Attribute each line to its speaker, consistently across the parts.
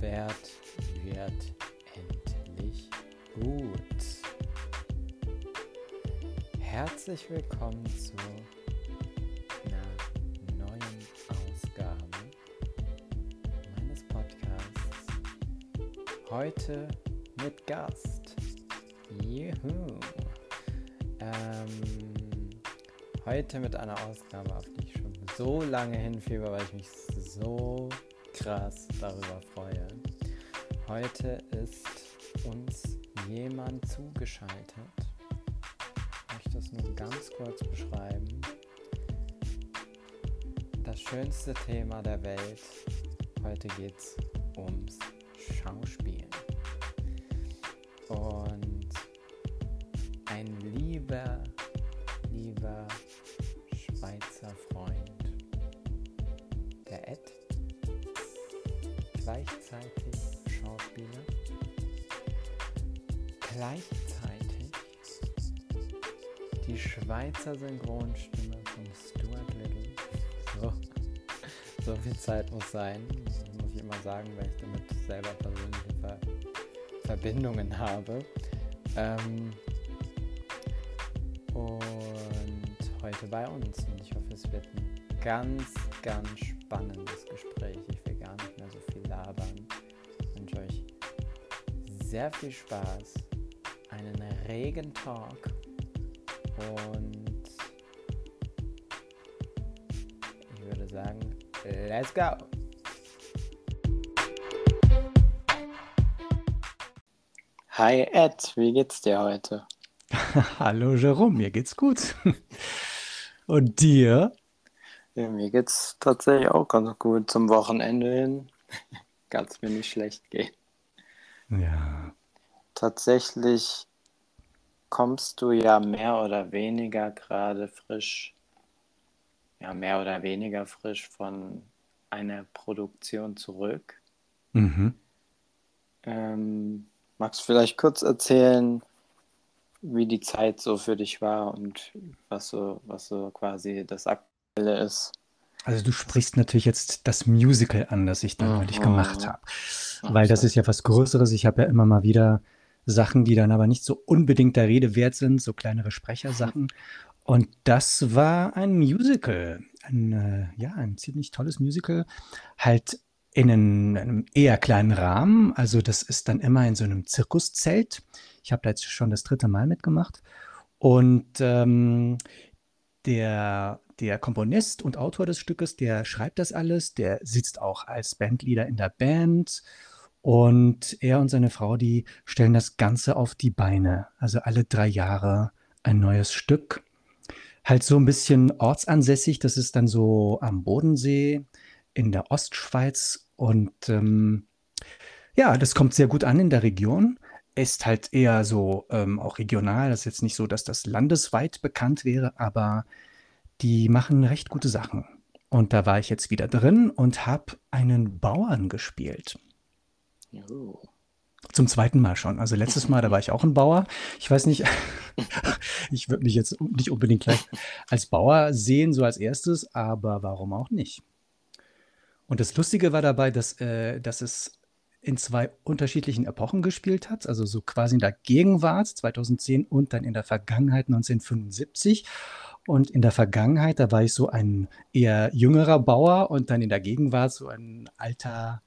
Speaker 1: Wert wird endlich gut. Herzlich willkommen zu einer neuen Ausgabe meines Podcasts. Heute mit Gast. Juhu. Ähm, heute mit einer Ausgabe, auf die ich schon so lange hinfiebe, weil ich mich so krass darüber freue. Heute ist uns jemand zugeschaltet. Ich möchte es nur ganz kurz beschreiben. Das schönste Thema der Welt. Heute geht es ums Schauspielen. Und Schweizer Synchronstimme von Stuart Little. So, so viel Zeit muss sein, das muss ich immer sagen, weil ich damit selber persönliche Ver Verbindungen habe. Ähm, und heute bei uns. Und ich hoffe, es wird ein ganz, ganz spannendes Gespräch. Ich will gar nicht mehr so viel labern. Ich wünsche euch sehr viel Spaß, einen regen Talk und let's go! Hi Ed, wie geht's dir heute?
Speaker 2: Hallo Jerome, mir geht's gut. Und dir?
Speaker 1: Ja, mir geht's tatsächlich auch ganz gut. Zum Wochenende hin kann es mir nicht schlecht gehen.
Speaker 2: Ja.
Speaker 1: Tatsächlich kommst du ja mehr oder weniger gerade frisch, ja, mehr oder weniger frisch von einer Produktion zurück.
Speaker 2: Mhm.
Speaker 1: Ähm, magst du vielleicht kurz erzählen, wie die Zeit so für dich war und was so, was so quasi das Aktuelle ist?
Speaker 2: Also du sprichst natürlich jetzt das Musical an, das ich da neulich
Speaker 1: Mhm.
Speaker 2: gemacht habe. Weil das ist ja was Größeres. Ich habe ja immer mal wieder Sachen, die dann aber nicht so unbedingt der Rede wert sind, so kleinere Sprechersachen. Und das war ein Musical. Ein, äh, ja, ein ziemlich tolles Musical. Halt in einem, einem eher kleinen Rahmen. Also das ist dann immer in so einem Zirkuszelt. Ich habe da jetzt schon das dritte Mal mitgemacht. Und ähm, der, der Komponist und Autor des Stückes, der schreibt das alles, der sitzt auch als Bandleader in der Band und er und seine Frau, die stellen das Ganze auf die Beine. Also alle drei Jahre ein neues Stück. Halt so ein bisschen ortsansässig, das ist dann so am Bodensee in der Ostschweiz und ähm, ja, das kommt sehr gut an in der Region. Ist halt eher so ähm, auch regional. Das ist jetzt nicht so, dass das landesweit bekannt wäre, aber die machen recht gute Sachen. Und da war ich jetzt wieder drin und habe einen Bauern gespielt.
Speaker 1: Juhu.
Speaker 2: Zum zweiten Mal schon. Also letztes Mal, da war ich auch ein Bauer. Ich weiß nicht, ich würde mich jetzt nicht unbedingt gleich als Bauer sehen, so als erstes, aber warum auch nicht? Und das Lustige war dabei, dass, äh, dass es in zwei unterschiedlichen Epochen gespielt hat, also so quasi in der Gegenwart 2010 und dann in der Vergangenheit 1975. Und in der Vergangenheit, da war ich so ein eher jüngerer Bauer und dann in der Gegenwart so ein alter,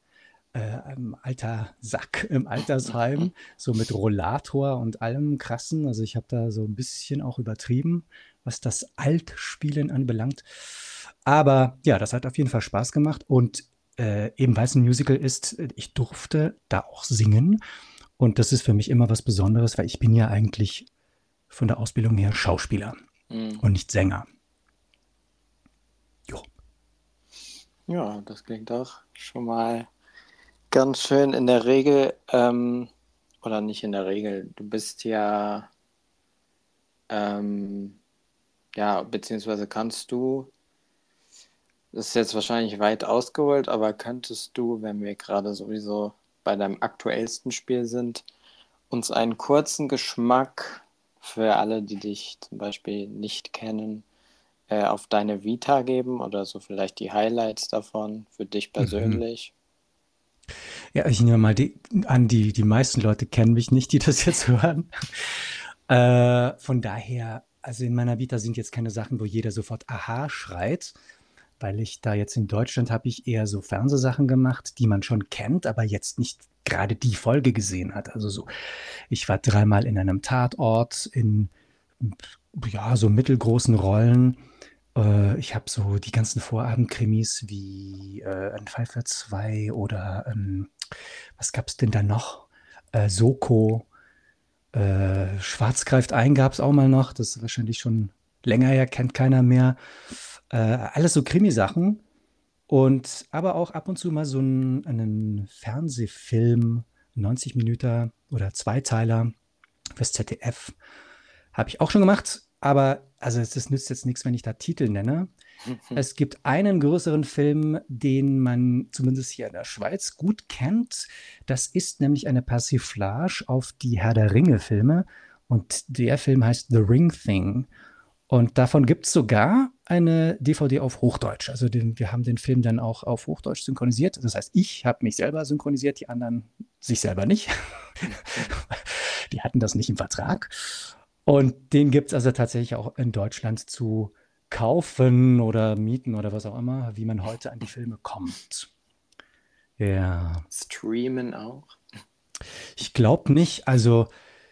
Speaker 2: äh, ein alter Sack im Altersheim, so mit Rollator und allem krassen. Also ich habe da so ein bisschen auch übertrieben, was das Altspielen anbelangt. Aber ja, das hat auf jeden Fall Spaß gemacht und äh, eben weil es ein Musical ist, ich durfte da auch singen. Und das ist für mich immer was Besonderes, weil ich bin ja eigentlich von der Ausbildung her Schauspieler
Speaker 1: Mhm.
Speaker 2: und nicht Sänger. Jo.
Speaker 1: Ja, das klingt doch schon mal ganz schön. In der Regel, ähm, oder nicht in der Regel, du bist ja, ähm, ja, beziehungsweise kannst du, das ist jetzt wahrscheinlich weit ausgeholt, aber könntest du, wenn wir gerade sowieso bei deinem aktuellsten Spiel sind, uns einen kurzen Geschmack für alle, die dich zum Beispiel nicht kennen, äh, auf deine Vita geben oder so vielleicht die Highlights davon für dich persönlich?
Speaker 2: Ja, ich nehme mal die, an, die, die meisten Leute kennen mich nicht, die das jetzt hören. Äh, von daher, also in meiner Vita sind jetzt keine Sachen, wo jeder sofort Aha schreit, weil ich da jetzt in Deutschland habe ich eher so Fernsehsachen gemacht, die man schon kennt, aber jetzt nicht gerade die Folge gesehen hat. Also so, ich war dreimal in einem Tatort in ja, so mittelgroßen Rollen. Äh, ich habe so die ganzen Vorabendkrimis wie äh, ein Fall für zwei oder ähm, was gab es denn da noch? Äh, Soko, äh, Schwarz greift ein gab es auch mal noch. Das ist wahrscheinlich schon länger her, kennt keiner mehr. Äh, alles so Krimisachen. Und aber auch ab und zu mal so einen, einen Fernsehfilm, 90 Minuten oder Zweiteiler fürs ZDF. Habe ich auch schon gemacht, aber also es nützt jetzt nichts, wenn ich da Titel nenne. Es gibt einen größeren Film, den man zumindest hier in der Schweiz gut kennt. Das ist nämlich eine Persiflage auf die Herr der Ringe-Filme. Und der Film heißt The Ring Thing. Und davon gibt es sogar eine DVD auf Hochdeutsch. Also den, wir haben den Film dann auch auf Hochdeutsch synchronisiert. Das heißt, ich habe mich selber synchronisiert, die anderen sich selber nicht. die hatten das nicht im Vertrag. Und den gibt es also tatsächlich auch in Deutschland zu kaufen oder mieten oder was auch immer, wie man heute an die Filme kommt. Ja.
Speaker 1: Streamen auch?
Speaker 2: Ich glaube nicht. Also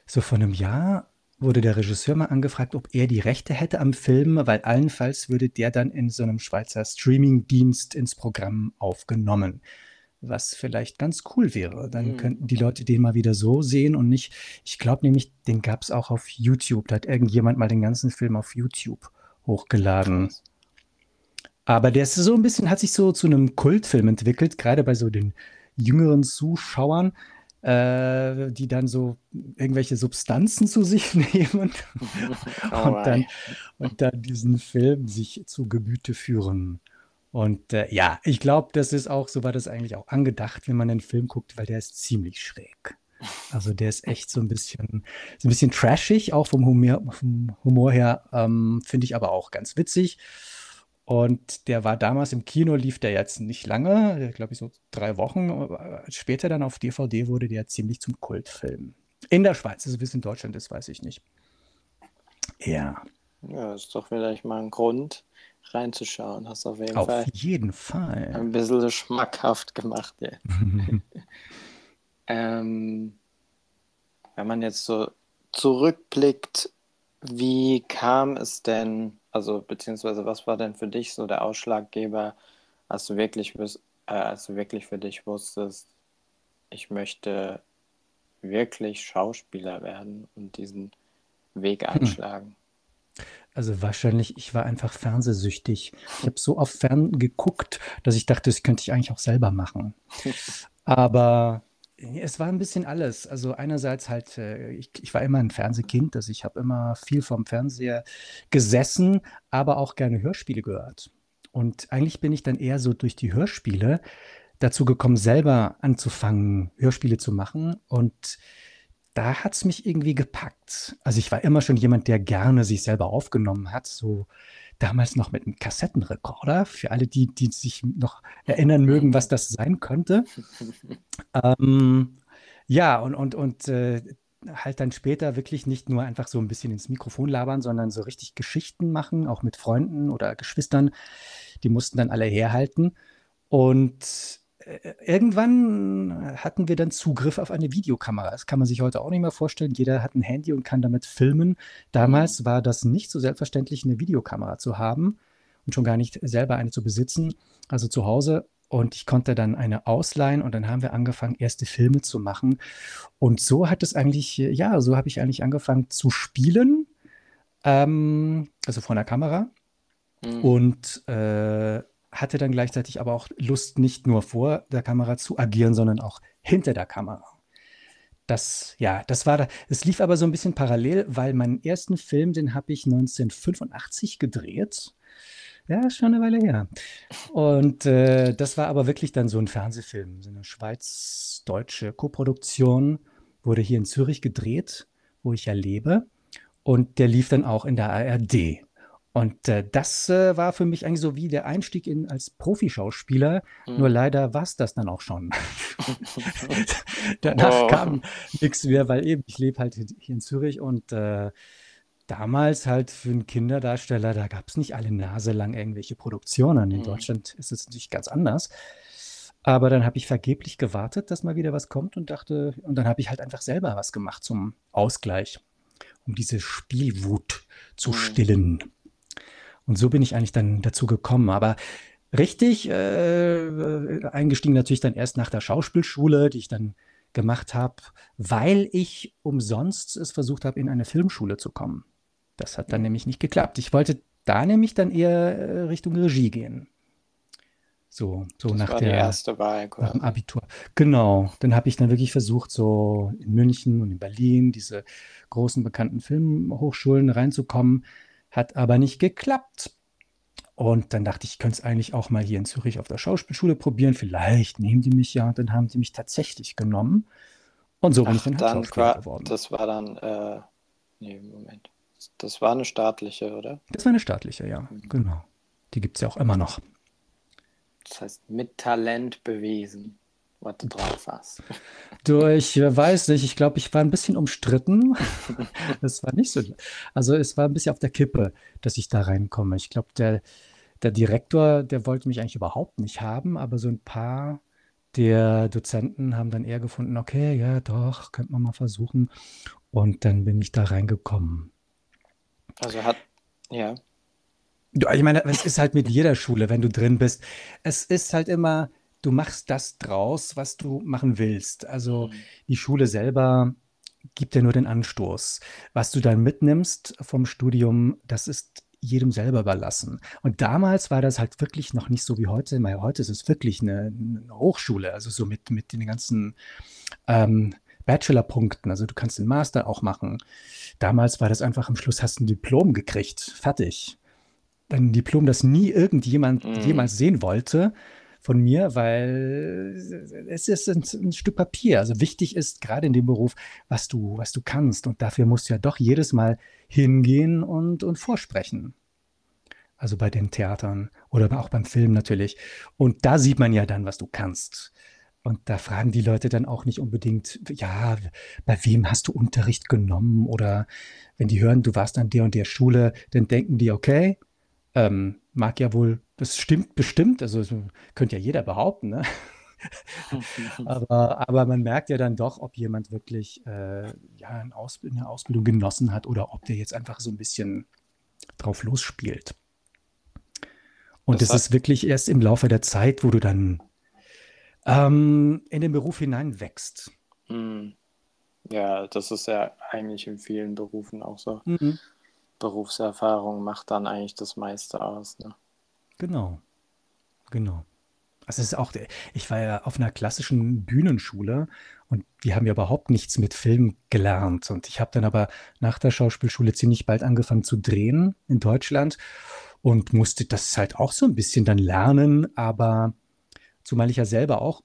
Speaker 2: so vor einem Jahr wurde der Regisseur mal angefragt, ob er die Rechte hätte am Film, weil allenfalls würde der dann in so einem Schweizer Streaming-Dienst ins Programm aufgenommen. Was vielleicht ganz cool wäre. Dann mhm. könnten die Leute den mal wieder so sehen und nicht. Ich glaube nämlich, den gab es auch auf YouTube. Da hat irgendjemand mal den ganzen Film auf YouTube hochgeladen. Aber der ist so ein bisschen, hat sich so zu einem Kultfilm entwickelt, gerade bei so den jüngeren Zuschauern äh, die dann so irgendwelche Substanzen zu sich nehmen und, dann, und dann diesen Film sich zu Gemüte führen. Und äh, ja, ich glaube, das ist auch, so war das eigentlich auch angedacht, wenn man den Film guckt, weil der ist ziemlich schräg. Also der ist echt so ein bisschen, so ein bisschen trashig, auch vom Humor, vom Humor her, ähm, finde ich aber auch ganz witzig. Und der war damals im Kino, lief der jetzt nicht lange, glaube ich so drei Wochen. Später dann auf DVD wurde der ziemlich zum Kultfilm. In der Schweiz, also wie es in Deutschland ist, weiß ich nicht. Ja.
Speaker 1: Ja, ist doch vielleicht mal ein Grund, reinzuschauen. Hast auf jeden
Speaker 2: auf
Speaker 1: Fall.
Speaker 2: jeden Fall.
Speaker 1: Ein bisschen schmackhaft gemacht, ja. ähm, wenn man jetzt so zurückblickt, wie kam es denn also, beziehungsweise, was war denn für dich so der Ausschlaggeber, als du wirklich, äh, als du wirklich für dich wusstest, ich möchte wirklich Schauspieler werden und diesen Weg hm.
Speaker 2: Also wahrscheinlich, ich war einfach fernsehsüchtig. Ich habe so oft fern geguckt, dass ich dachte, das könnte ich eigentlich auch selber machen. Aber es war ein bisschen alles. Also einerseits halt, äh, ich, ich war immer ein Fernsehkind, also ich habe immer viel vom Fernseher gesessen, aber auch gerne Hörspiele gehört. Und eigentlich bin ich dann eher so durch die Hörspiele dazu gekommen, selber anzufangen, Hörspiele zu machen. Und da hat es mich irgendwie gepackt. Also ich war immer schon jemand, der gerne sich selber aufgenommen hat, so damals noch mit einem Kassettenrekorder, für alle, die, die sich noch erinnern mögen, was das sein könnte. ähm, ja, und, und, und äh, halt dann später wirklich nicht nur einfach so ein bisschen ins Mikrofon labern, sondern so richtig Geschichten machen, auch mit Freunden oder Geschwistern. Die mussten dann alle herhalten. Und irgendwann hatten wir dann Zugriff auf eine Videokamera. Das kann man sich heute auch nicht mehr vorstellen. Jeder hat ein Handy und kann damit filmen. Damals mhm. war das nicht so selbstverständlich, eine Videokamera zu haben und schon gar nicht selber eine zu besitzen. Also zu Hause. Und ich konnte dann eine ausleihen und dann haben wir angefangen, erste Filme zu machen. Und so hat es eigentlich, ja, so habe ich eigentlich angefangen zu spielen. Ähm, also vor einer Kamera. Mhm. Und äh, hatte dann gleichzeitig aber auch Lust, nicht nur vor der Kamera zu agieren, sondern auch hinter der Kamera. Das, ja, das war da. Es lief aber so ein bisschen parallel, weil meinen ersten Film, den habe ich 1985 gedreht. Ja, schon eine Weile her. Und äh, das war aber wirklich dann so ein Fernsehfilm, so eine schweiz-deutsche Koproduktion, wurde hier in Zürich gedreht, wo ich ja lebe. Und der lief dann auch in der ARD. Und äh, das äh, war für mich eigentlich so wie der Einstieg in als Profischauspieler. Mhm. Nur leider war es das dann auch schon. Danach oh. kam nichts mehr, weil eben ich lebe halt hier in Zürich und äh, damals halt für einen Kinderdarsteller, da gab es nicht alle Nase lang irgendwelche Produktionen. In mhm. Deutschland ist es natürlich ganz anders. Aber dann habe ich vergeblich gewartet, dass mal wieder was kommt und dachte, und dann habe ich halt einfach selber was gemacht zum Ausgleich, um diese Spielwut zu mhm. Und so bin ich eigentlich dann dazu gekommen. Aber richtig äh, eingestiegen natürlich dann erst nach der Schauspielschule, die ich dann gemacht habe, weil ich umsonst es versucht habe, in eine Filmschule zu kommen. Das hat dann nämlich nicht geklappt. Ich wollte da nämlich dann eher äh, Richtung Regie gehen. So, so das nach war der die
Speaker 1: erste Wahl,
Speaker 2: nach dem Abitur. Genau. Dann habe ich dann wirklich versucht, so in München und in Berlin diese großen bekannten Filmhochschulen reinzukommen. Hat aber nicht geklappt. Und dann dachte ich, ich könnte es eigentlich auch mal hier in Zürich auf der Schauspielschule probieren. Vielleicht nehmen die mich ja. Und dann haben die mich tatsächlich genommen. Und so bin ich dann,
Speaker 1: Schauspieler geworden. Das war dann, äh, nee, Moment. Das war eine staatliche, oder?
Speaker 2: Das war eine staatliche, ja, mhm. genau. Die gibt es ja auch immer noch.
Speaker 1: Das heißt, mit Talent bewiesen, was du drauf hast.
Speaker 2: Du, ich weiß nicht, ich glaube, ich war ein bisschen umstritten. Es war nicht so. Also es war ein bisschen auf der Kippe, dass ich da reinkomme. Ich glaube, der, der Direktor, der wollte mich eigentlich überhaupt nicht haben, aber so ein paar der Dozenten haben dann eher gefunden, okay, ja, doch, könnte man mal versuchen. Und dann bin ich da reingekommen.
Speaker 1: Also hat, ja.
Speaker 2: Ich meine, es ist halt mit jeder Schule, wenn du drin bist. Es ist halt immer, du machst das draus, was du machen willst. Also mhm. die Schule selber gibt dir nur den Anstoß. Was du dann mitnimmst vom Studium, das ist jedem selber überlassen. Und damals war das halt wirklich noch nicht so wie heute. Weil heute ist es wirklich eine, eine Hochschule, also so mit, mit den ganzen ähm, Bachelor-Punkten. Also du kannst den Master auch machen. Damals war das einfach, am Schluss hast du ein Diplom gekriegt. Fertig. Ein Diplom, das nie irgendjemand mm. jemals sehen wollte von mir, weil es ist ein, ein, Stück Papier. Also wichtig ist gerade in dem Beruf, was du, was du kannst. Und dafür musst du ja doch jedes Mal hingehen und, und vorsprechen. Also bei den Theatern oder auch beim Film natürlich. Und da sieht man ja dann, was du kannst. Und da fragen die Leute dann auch nicht unbedingt, ja, bei wem hast du Unterricht genommen? Oder wenn die hören, du warst an der und der Schule, dann denken die, okay, ähm, mag ja wohl, das stimmt bestimmt, also könnte ja jeder behaupten, ne? aber, aber man merkt ja dann doch, ob jemand wirklich äh, ja, eine, Ausb eine Ausbildung genossen hat oder ob der jetzt einfach so ein bisschen drauf losspielt. Und es ist wirklich erst im Laufe der Zeit, wo du dann ähm, in den Beruf hineinwächst.
Speaker 1: Hm. Ja, das ist ja eigentlich in vielen Berufen auch so. Mhm. Berufserfahrung macht dann eigentlich das meiste aus. Ne?
Speaker 2: Genau, genau. Also es ist auch, ich war ja auf einer klassischen Bühnenschule und wir haben ja überhaupt nichts mit Film gelernt. Und ich habe dann aber nach der Schauspielschule ziemlich bald angefangen zu drehen in Deutschland und musste das halt auch so ein bisschen dann lernen, aber zumal ich ja selber auch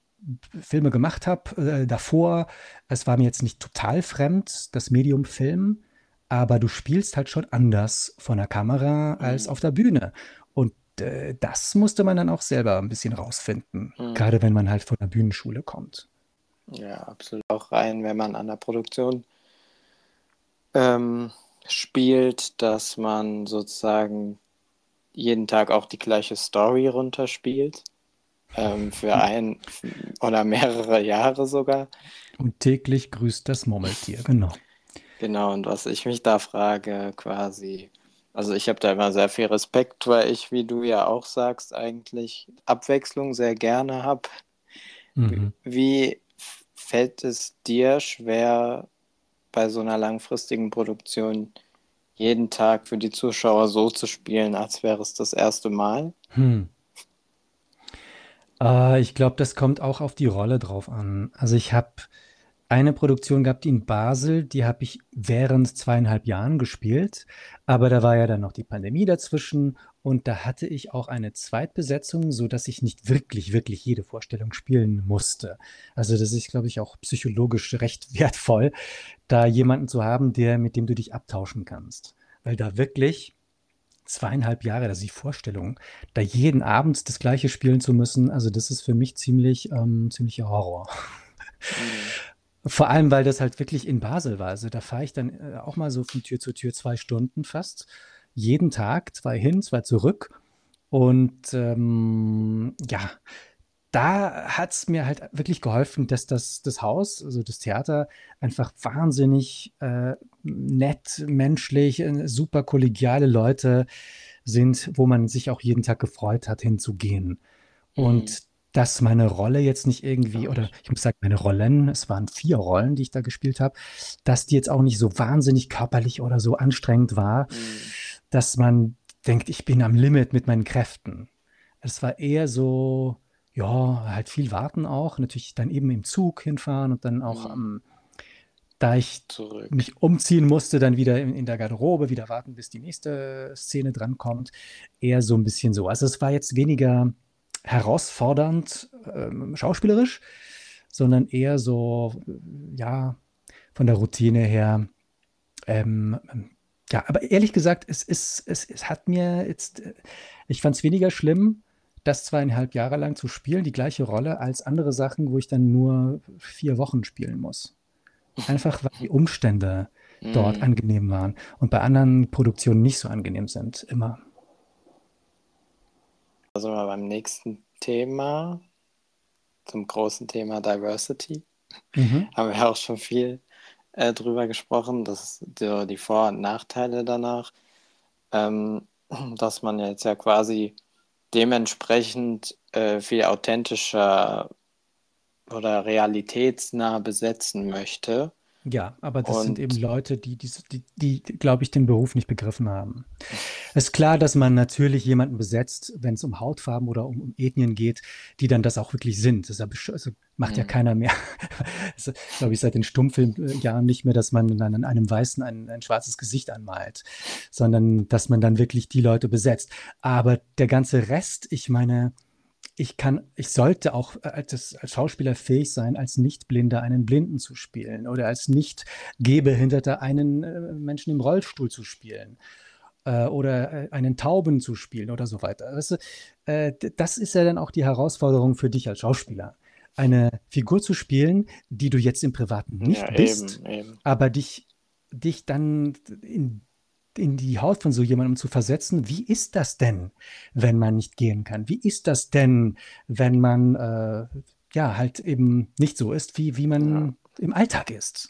Speaker 2: Filme gemacht habe äh, davor. Es war mir jetzt nicht total fremd, das Medium Film, aber du spielst halt schon anders von der Kamera als mhm. auf der Bühne. Und äh, das musste man dann auch selber ein bisschen rausfinden, mhm. gerade wenn man halt von der Bühnenschule kommt.
Speaker 1: Ja, absolut. Auch rein, wenn man an der Produktion ähm, spielt, dass man sozusagen jeden Tag auch die gleiche Story runterspielt ähm, für ein oder mehrere Jahre sogar.
Speaker 2: Und täglich grüßt das Murmeltier, genau.
Speaker 1: Genau, und was ich mich da frage, quasi, also ich habe da immer sehr viel Respekt, weil ich, wie du ja auch sagst, eigentlich Abwechslung sehr gerne habe. Mhm. Wie fällt es dir schwer, bei so einer langfristigen Produktion jeden Tag für die Zuschauer so zu spielen, als wäre es das erste Mal? Hm.
Speaker 2: Äh, ich glaube, das kommt auch auf die Rolle drauf an. Also ich habe eine Produktion gehabt in Basel, die habe ich während zweieinhalb Jahren gespielt, aber da war ja dann noch die Pandemie dazwischen und da hatte ich auch eine Zweitbesetzung, so dass ich nicht wirklich, wirklich jede Vorstellung spielen musste. Also das ist, glaube ich, auch psychologisch recht wertvoll, da jemanden zu haben, der, mit dem du dich abtauschen kannst. Weil da wirklich zweieinhalb Jahre, ist die Vorstellung, da jeden Abend das Gleiche spielen zu müssen, also das ist für mich ziemlich, ähm, ziemlicher Horror. Mhm. Vor allem, weil das halt wirklich in Basel war. Also da fahre ich dann äh, auch mal so von Tür zu Tür zwei Stunden fast. Jeden Tag, zwei hin, zwei zurück. Und ähm, ja, da hat es mir halt wirklich geholfen, dass das, das Haus, also das Theater, einfach wahnsinnig äh, nett, menschlich, äh, super kollegiale Leute sind, wo man sich auch jeden Tag gefreut hat, hinzugehen. Mhm. Und dass meine Rolle jetzt nicht irgendwie, oder ich muss sagen, meine Rollen, es waren vier Rollen, die ich da gespielt habe, dass die jetzt auch nicht so wahnsinnig körperlich oder so anstrengend war, mhm. dass man denkt, ich bin am Limit mit meinen Kräften. Es war eher so, ja, halt viel warten auch. Natürlich dann eben im Zug hinfahren und dann auch, Mhm. ähm, da ich Zurück. mich umziehen musste, dann wieder in, in der Garderobe, wieder warten, bis die nächste Szene drankommt. Eher so ein bisschen so. Also es war jetzt weniger herausfordernd ähm, schauspielerisch, sondern eher so, ja, von der Routine her. Ähm, ja, aber ehrlich gesagt, es, ist, es, es hat mir jetzt, äh, ich fand es weniger schlimm, das zweieinhalb Jahre lang zu spielen, die gleiche Rolle, als andere Sachen, wo ich dann nur vier Wochen spielen muss. Einfach weil die Umstände dort mm. angenehm waren und bei anderen Produktionen nicht so angenehm sind, immer.
Speaker 1: Also mal beim nächsten Thema, zum großen Thema Diversity. Mhm. Haben wir auch schon viel äh, drüber gesprochen, dass die, die Vor- und Nachteile danach, ähm, dass man jetzt ja quasi dementsprechend äh, viel authentischer oder realitätsnah besetzen möchte.
Speaker 2: Ja, aber das sind eben Leute, die, die, die, die glaube ich, den Beruf nicht begriffen haben. Es ist klar, dass man natürlich jemanden besetzt, wenn es um Hautfarben oder um, um Ethnien geht, die dann das auch wirklich sind. Das also macht ja mhm. keiner mehr. Glaube ich, seit den Stummfilmjahren nicht mehr, dass man dann an einem Weißen ein, ein schwarzes Gesicht anmalt, sondern dass man dann wirklich die Leute besetzt. Aber der ganze Rest, ich meine, ich kann, ich sollte auch äh, als, als Schauspieler fähig sein, als Nichtblinder einen Blinden zu spielen oder als nicht Gehbehinderter einen äh, Menschen im Rollstuhl zu spielen äh, oder äh, einen Tauben zu spielen oder so weiter. Weißt du, das ist ja dann auch die Herausforderung für dich als Schauspieler. Eine Figur zu spielen, die du jetzt im Privaten nicht ja, bist, eben, eben. aber dich, dich dann in in die Haut von so jemandem zu versetzen, wie ist das denn, wenn man nicht gehen kann? Wie ist das denn, wenn man äh, ja halt eben nicht so ist, wie, wie man ja. im Alltag ist?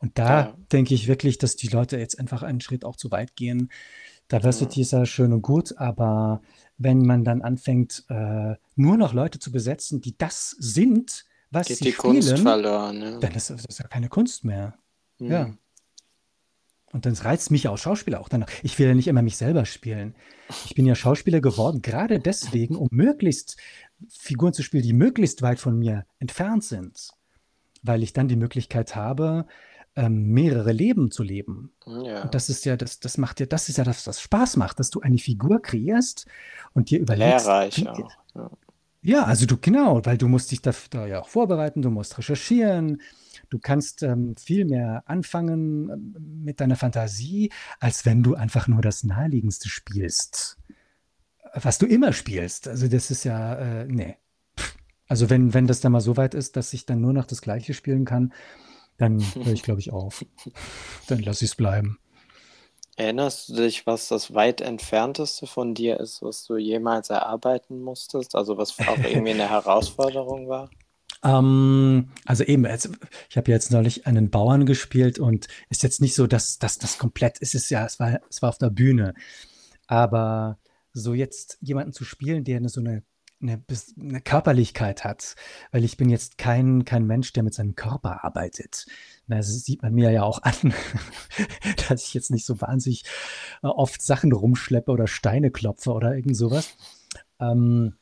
Speaker 2: Und da ja. denke ich wirklich, dass die Leute jetzt einfach einen Schritt auch zu weit gehen. Diversity ja. ist ja schön und gut, aber wenn man dann anfängt, äh, nur noch Leute zu besetzen, die das sind, was Geht sie die spielen, Kunst verloren, ja. dann ist das ja keine Kunst mehr. Mhm. Ja. Und dann reizt mich auch Schauspieler auch danach. Ich will ja nicht immer mich selber spielen. Ich bin ja Schauspieler geworden, gerade deswegen, um möglichst Figuren zu spielen, die möglichst weit von mir entfernt sind. Weil ich dann die Möglichkeit habe, ähm, mehrere Leben zu leben. Ja. Und das ist ja, das, das macht ja, das ist ja das, was Spaß macht, dass du eine Figur kreierst und dir überlegst. Lehrreich auch. Ja. ja, also du, genau, weil du musst dich da, da ja auch vorbereiten, du musst recherchieren, Du kannst ähm, viel mehr anfangen ähm, mit deiner Fantasie, als wenn du einfach nur das Naheliegendste spielst. Was du immer spielst. Also das ist ja, äh, nee. Also wenn, wenn das dann mal so weit ist, dass ich dann nur noch das Gleiche spielen kann, dann höre ich, glaube ich, auf. Dann lasse ich es bleiben.
Speaker 1: Erinnerst du dich, was das weit entfernteste von dir ist, was du jemals erarbeiten musstest? Also was auch irgendwie eine Herausforderung war?
Speaker 2: Ähm, also eben, also ich habe jetzt neulich einen Bauern gespielt und ist jetzt nicht so, dass, dass das komplett ist. Es ja, es war, es war auf der Bühne. Aber so jetzt jemanden zu spielen, der so eine, eine, eine Körperlichkeit hat, weil ich bin jetzt kein, kein Mensch, der mit seinem Körper arbeitet. Das sieht man mir ja auch an, dass ich jetzt nicht so wahnsinnig äh, oft Sachen rumschleppe oder Steine klopfe oder irgend sowas. Ähm,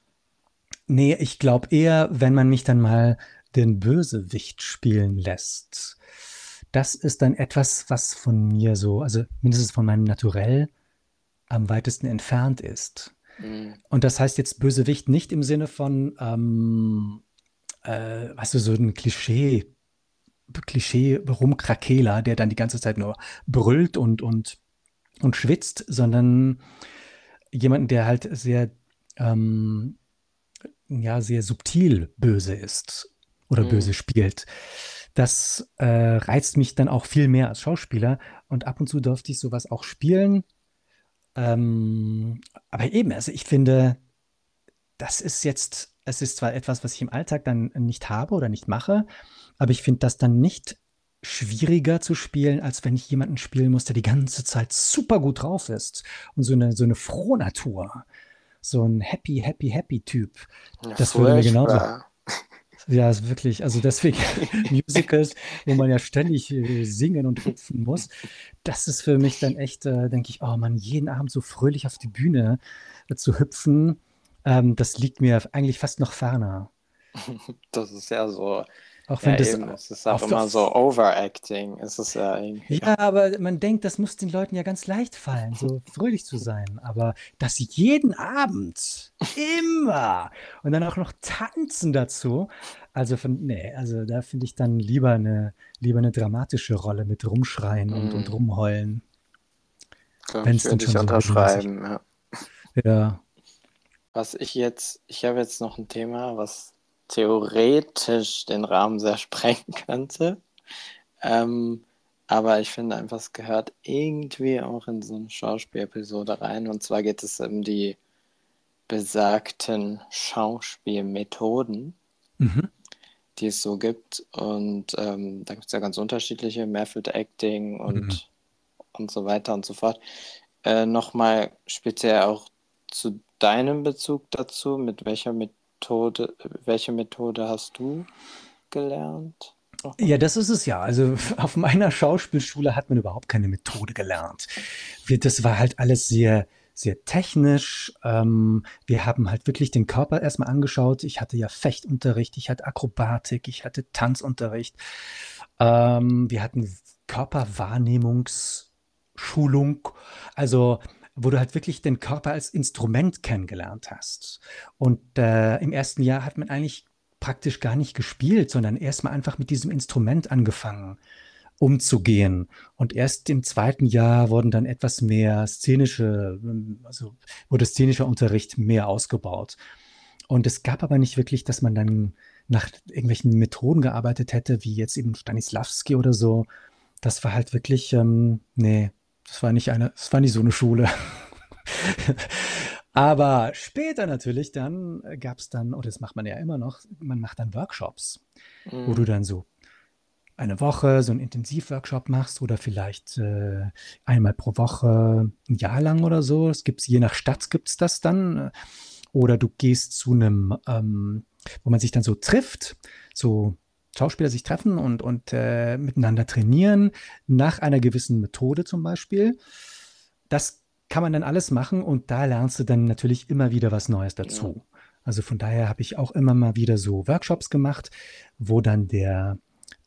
Speaker 2: Nee, ich glaube eher, wenn man mich dann mal den Bösewicht spielen lässt. Das ist dann etwas, was von mir so, also mindestens von meinem Naturell am weitesten entfernt ist. Mhm. Und das heißt jetzt Bösewicht nicht im Sinne von, ähm, äh, weißt du, so ein Klischee, Klischee Rumkrakeler, der dann die ganze Zeit nur brüllt und, und, und schwitzt, sondern jemanden, der halt sehr, ähm, ja, sehr subtil böse ist oder böse
Speaker 1: Mhm.
Speaker 2: spielt. Das äh, reizt mich dann auch viel mehr als Schauspieler und ab und zu durfte ich sowas auch spielen. Ähm, aber eben, also ich finde, das ist jetzt, es ist zwar etwas, was ich im Alltag dann nicht habe oder nicht mache, aber ich finde das dann nicht schwieriger zu spielen, als wenn ich jemanden spielen muss, der die ganze Zeit super gut drauf ist und so eine, so eine Frohnatur, so ein happy, happy, happy Typ.
Speaker 1: Ja,
Speaker 2: Das würde mir genauso. Ja, ist wirklich, also deswegen Musicals, wo man ja ständig äh, singen und hüpfen muss, das ist für mich dann echt, äh, denke ich, oh Mann, jeden Abend so fröhlich auf die Bühne äh, zu hüpfen, ähm, das liegt mir eigentlich fast noch ferner.
Speaker 1: Das ist ja so,
Speaker 2: Auch wenn
Speaker 1: ja
Speaker 2: das
Speaker 1: eben, es ist auch immer so Overacting. Es ist ja irgendwie
Speaker 2: Ja, aber man denkt, das muss den Leuten ja ganz leicht fallen, so fröhlich zu sein. Aber das jeden Abend, immer und dann auch noch tanzen dazu. Also von, nee, also da finde ich dann lieber eine, lieber eine dramatische Rolle mit rumschreien und, und
Speaker 1: Mm,
Speaker 2: rumheulen, wenn es
Speaker 1: ich
Speaker 2: schon so
Speaker 1: unterschreiben, ja.
Speaker 2: Ja.
Speaker 1: Was ich jetzt, ich habe jetzt noch ein Thema, was theoretisch den Rahmen sehr sprengen könnte. Ähm, aber ich finde einfach, es gehört irgendwie auch in so eine Schauspielepisode rein. Und zwar geht es um die besagten Schauspielmethoden,
Speaker 2: Mhm.
Speaker 1: die es so gibt. Und ähm, da gibt es ja ganz unterschiedliche, Method Acting
Speaker 2: Mhm.
Speaker 1: und, und so weiter und so fort. Äh, nochmal speziell auch zu deinem Bezug dazu, mit welcher Methode, welche Methode hast du gelernt?
Speaker 2: Ja, das ist es ja. Also auf meiner Schauspielschule hat man überhaupt keine Methode gelernt. Das war halt alles sehr, sehr technisch. Ähm, wir haben halt wirklich den Körper erstmal angeschaut. Ich hatte ja Fechtunterricht, ich hatte Akrobatik, ich hatte Tanzunterricht. Ähm, wir hatten Körperwahrnehmungsschulung, also wo du halt wirklich den Körper als Instrument kennengelernt hast. Und äh, im ersten Jahr hat man eigentlich praktisch gar nicht gespielt, sondern erstmal einfach mit diesem Instrument angefangen umzugehen. Und erst im zweiten Jahr wurden dann etwas mehr szenische, ähm, also wurde szenischer Unterricht mehr ausgebaut. Und es gab aber nicht wirklich, dass man dann nach irgendwelchen Methoden gearbeitet hätte, wie jetzt eben Stanislavski oder so. Das war halt wirklich, ähm, nee, das war nicht eine, das war nicht so eine Schule. Aber später natürlich dann gab es dann, oder das macht man ja immer noch, man macht dann Workshops, wo du dann so eine Woche so einen Intensivworkshop machst oder vielleicht äh, einmal pro Woche ein Jahr lang oder so. Es gibt's, je nach Stadt gibt es das dann. Oder du gehst zu einem, ähm, wo man sich dann so trifft, so Schauspieler sich treffen und, und äh, miteinander trainieren, nach einer gewissen Methode zum Beispiel. Das kann man dann alles machen und da lernst du dann natürlich immer wieder was Neues
Speaker 1: ja.
Speaker 2: dazu. Also von daher habe ich auch immer mal wieder so Workshops gemacht, wo dann der,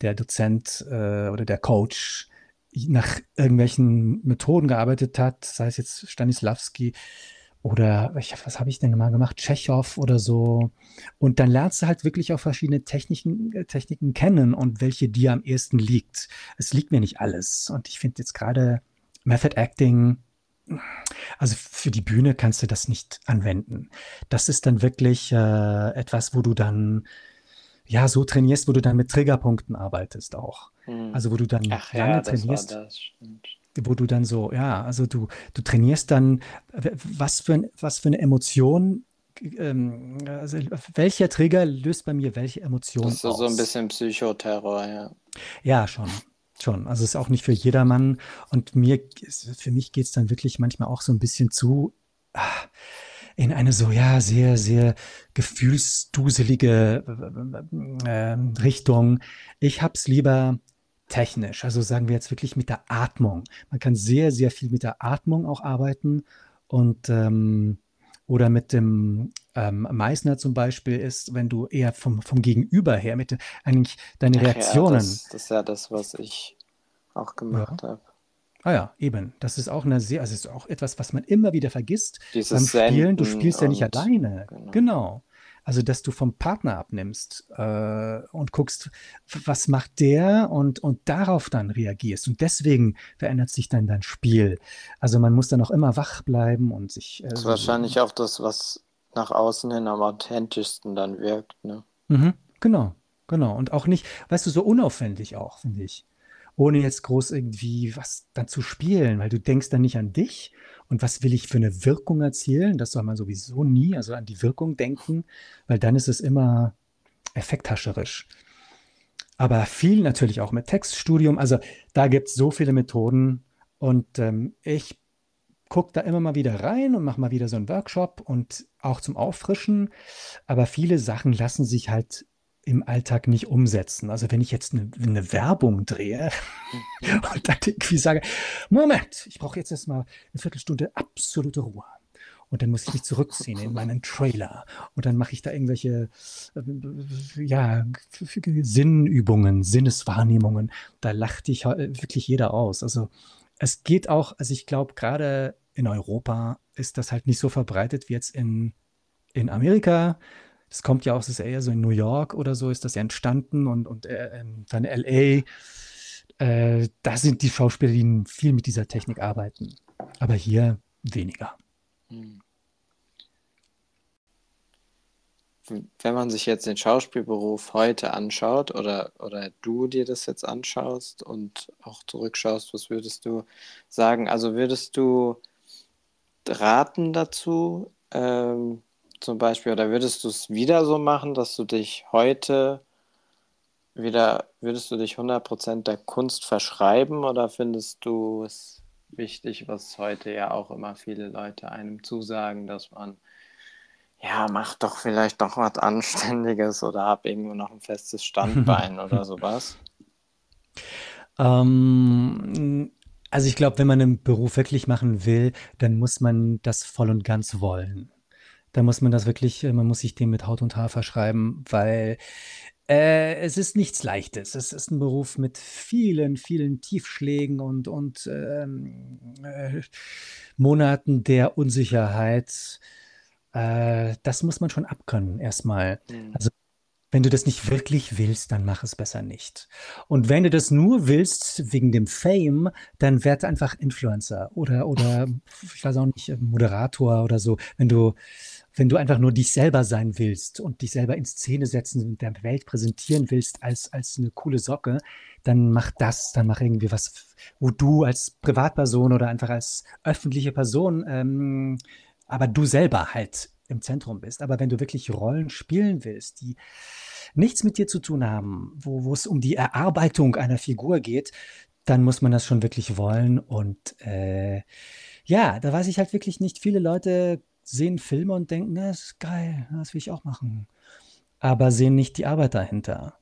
Speaker 2: der Dozent äh, oder der Coach nach irgendwelchen Methoden gearbeitet hat, sei es jetzt Stanislavski oder ich, was habe ich denn mal gemacht? Tschechow oder so. Und dann lernst du halt wirklich auch verschiedene Techniken, äh, Techniken kennen und welche dir am ehesten liegt. Es liegt mir nicht alles. Und ich finde jetzt gerade Method Acting, also für die Bühne kannst du das nicht anwenden. Das ist dann wirklich äh, etwas, wo du dann ja so trainierst, wo du dann mit Triggerpunkten arbeitest auch.
Speaker 1: Mm.
Speaker 2: Also wo du dann
Speaker 1: Ach
Speaker 2: lange
Speaker 1: ja, das war
Speaker 2: trainierst,
Speaker 1: das, stimmt.
Speaker 2: Wo du dann so, ja, also du, du trainierst dann, was für, ein, was für eine Emotion, ähm, also welcher Trigger löst bei mir welche
Speaker 1: Das
Speaker 2: Emotion
Speaker 1: ist so, so ein
Speaker 2: aus?
Speaker 1: bisschen Psychoterror, ja.
Speaker 2: Ja, schon. Schon. Also es ist auch nicht für jedermann. Und mir, für mich geht es dann wirklich manchmal auch so ein bisschen zu ah, in eine so, ja, sehr, sehr gefühlsduselige äh, äh, Richtung. Ich hab's lieber technisch. Also sagen wir jetzt wirklich mit der Atmung. Man kann sehr, sehr viel mit der Atmung auch arbeiten. Und ähm, oder mit dem ähm, Meißner zum Beispiel ist, wenn du eher vom, vom Gegenüber her, mit de- eigentlich deine
Speaker 1: Ach ja,
Speaker 2: Reaktionen
Speaker 1: das, das ist ja das, was ich auch
Speaker 2: ja.
Speaker 1: gemacht habe.
Speaker 2: Ah ja, eben. Das ist auch eine sehr, also es ist auch etwas, was man immer wieder vergisst
Speaker 1: Dieses
Speaker 2: beim Spielen. Du spielst ja nicht alleine.
Speaker 1: genau.
Speaker 2: Genau. Also, dass du vom Partner abnimmst äh, und guckst, was macht der und, und darauf dann reagierst. Und deswegen verändert sich dann dein Spiel. Also man muss dann auch immer wach bleiben und sich.
Speaker 1: Äh, das ist wahrscheinlich auch das, was nach außen hin am authentischsten dann wirkt, ne?
Speaker 2: Mhm, genau, genau. Und auch nicht, weißt du, so unaufwendig auch, finde ich. Ohne jetzt groß irgendwie was dann zu spielen, weil du denkst dann nicht an dich und was will ich für eine Wirkung erzielen. Das soll man sowieso nie, also an die Wirkung denken, weil dann ist es immer effekthascherisch. Aber viel natürlich auch mit Textstudium. Also da gibt es so viele Methoden und ähm, ich gucke da immer mal wieder rein und mache mal wieder so einen Workshop und auch zum Auffrischen. Aber viele Sachen lassen sich halt im Alltag nicht umsetzen. Also wenn ich jetzt eine, eine Werbung drehe und dann irgendwie sage, Moment, ich brauche jetzt erstmal eine Viertelstunde absolute Ruhe. Und dann muss ich mich zurückziehen in meinen Trailer. Und dann mache ich da irgendwelche äh, ja, Sinnübungen, Sinneswahrnehmungen. Da lacht dich wirklich jeder aus. Also es geht auch, also ich glaube, gerade in Europa ist das halt nicht so verbreitet wie jetzt in, in Amerika. Das kommt ja auch, das ist eher so in New York oder so ist das ja entstanden und, und äh, dann LA. Äh, da sind die Schauspieler, die viel mit dieser Technik arbeiten. Aber hier weniger. Hm.
Speaker 1: Wenn man sich jetzt den Schauspielberuf heute anschaut oder, oder du dir das jetzt anschaust und auch zurückschaust, was würdest du sagen? Also würdest du raten dazu, ähm, zum Beispiel, oder würdest du es wieder so machen, dass du dich heute wieder, würdest du dich 100% der Kunst verschreiben oder findest du es wichtig, was heute ja auch immer viele Leute einem zusagen, dass man, ja, mach doch vielleicht noch was Anständiges oder hab irgendwo noch ein festes Standbein oder sowas?
Speaker 2: Ähm, also ich glaube, wenn man einen Beruf wirklich machen will, dann muss man das voll und ganz wollen. Da muss man das wirklich, äh, man muss sich dem mit Haut und Haar verschreiben, weil äh, es ist nichts Leichtes. Es ist ein Beruf mit vielen, vielen Tiefschlägen und, und ähm, äh, Monaten der Unsicherheit. Äh, das muss man schon abkönnen, erstmal. Mhm. Also wenn du das nicht wirklich willst, dann mach es besser nicht. Und wenn du das nur willst wegen dem Fame, dann werd einfach Influencer oder, oder ich weiß auch nicht, Moderator oder so. Wenn du, wenn du einfach nur dich selber sein willst und dich selber in Szene setzen und der Welt präsentieren willst als, als eine coole Socke, dann mach das, dann mach irgendwie was, wo du als Privatperson oder einfach als öffentliche Person, ähm, aber du selber halt im Zentrum bist. Aber wenn du wirklich Rollen spielen willst, die nichts mit dir zu tun haben, wo, wo es um die Erarbeitung einer Figur geht, dann muss man das schon wirklich wollen. Und äh, ja, da weiß ich halt wirklich nicht. Viele Leute sehen Filme und denken, das ist geil, das will ich auch machen. Aber sehen nicht die Arbeit dahinter.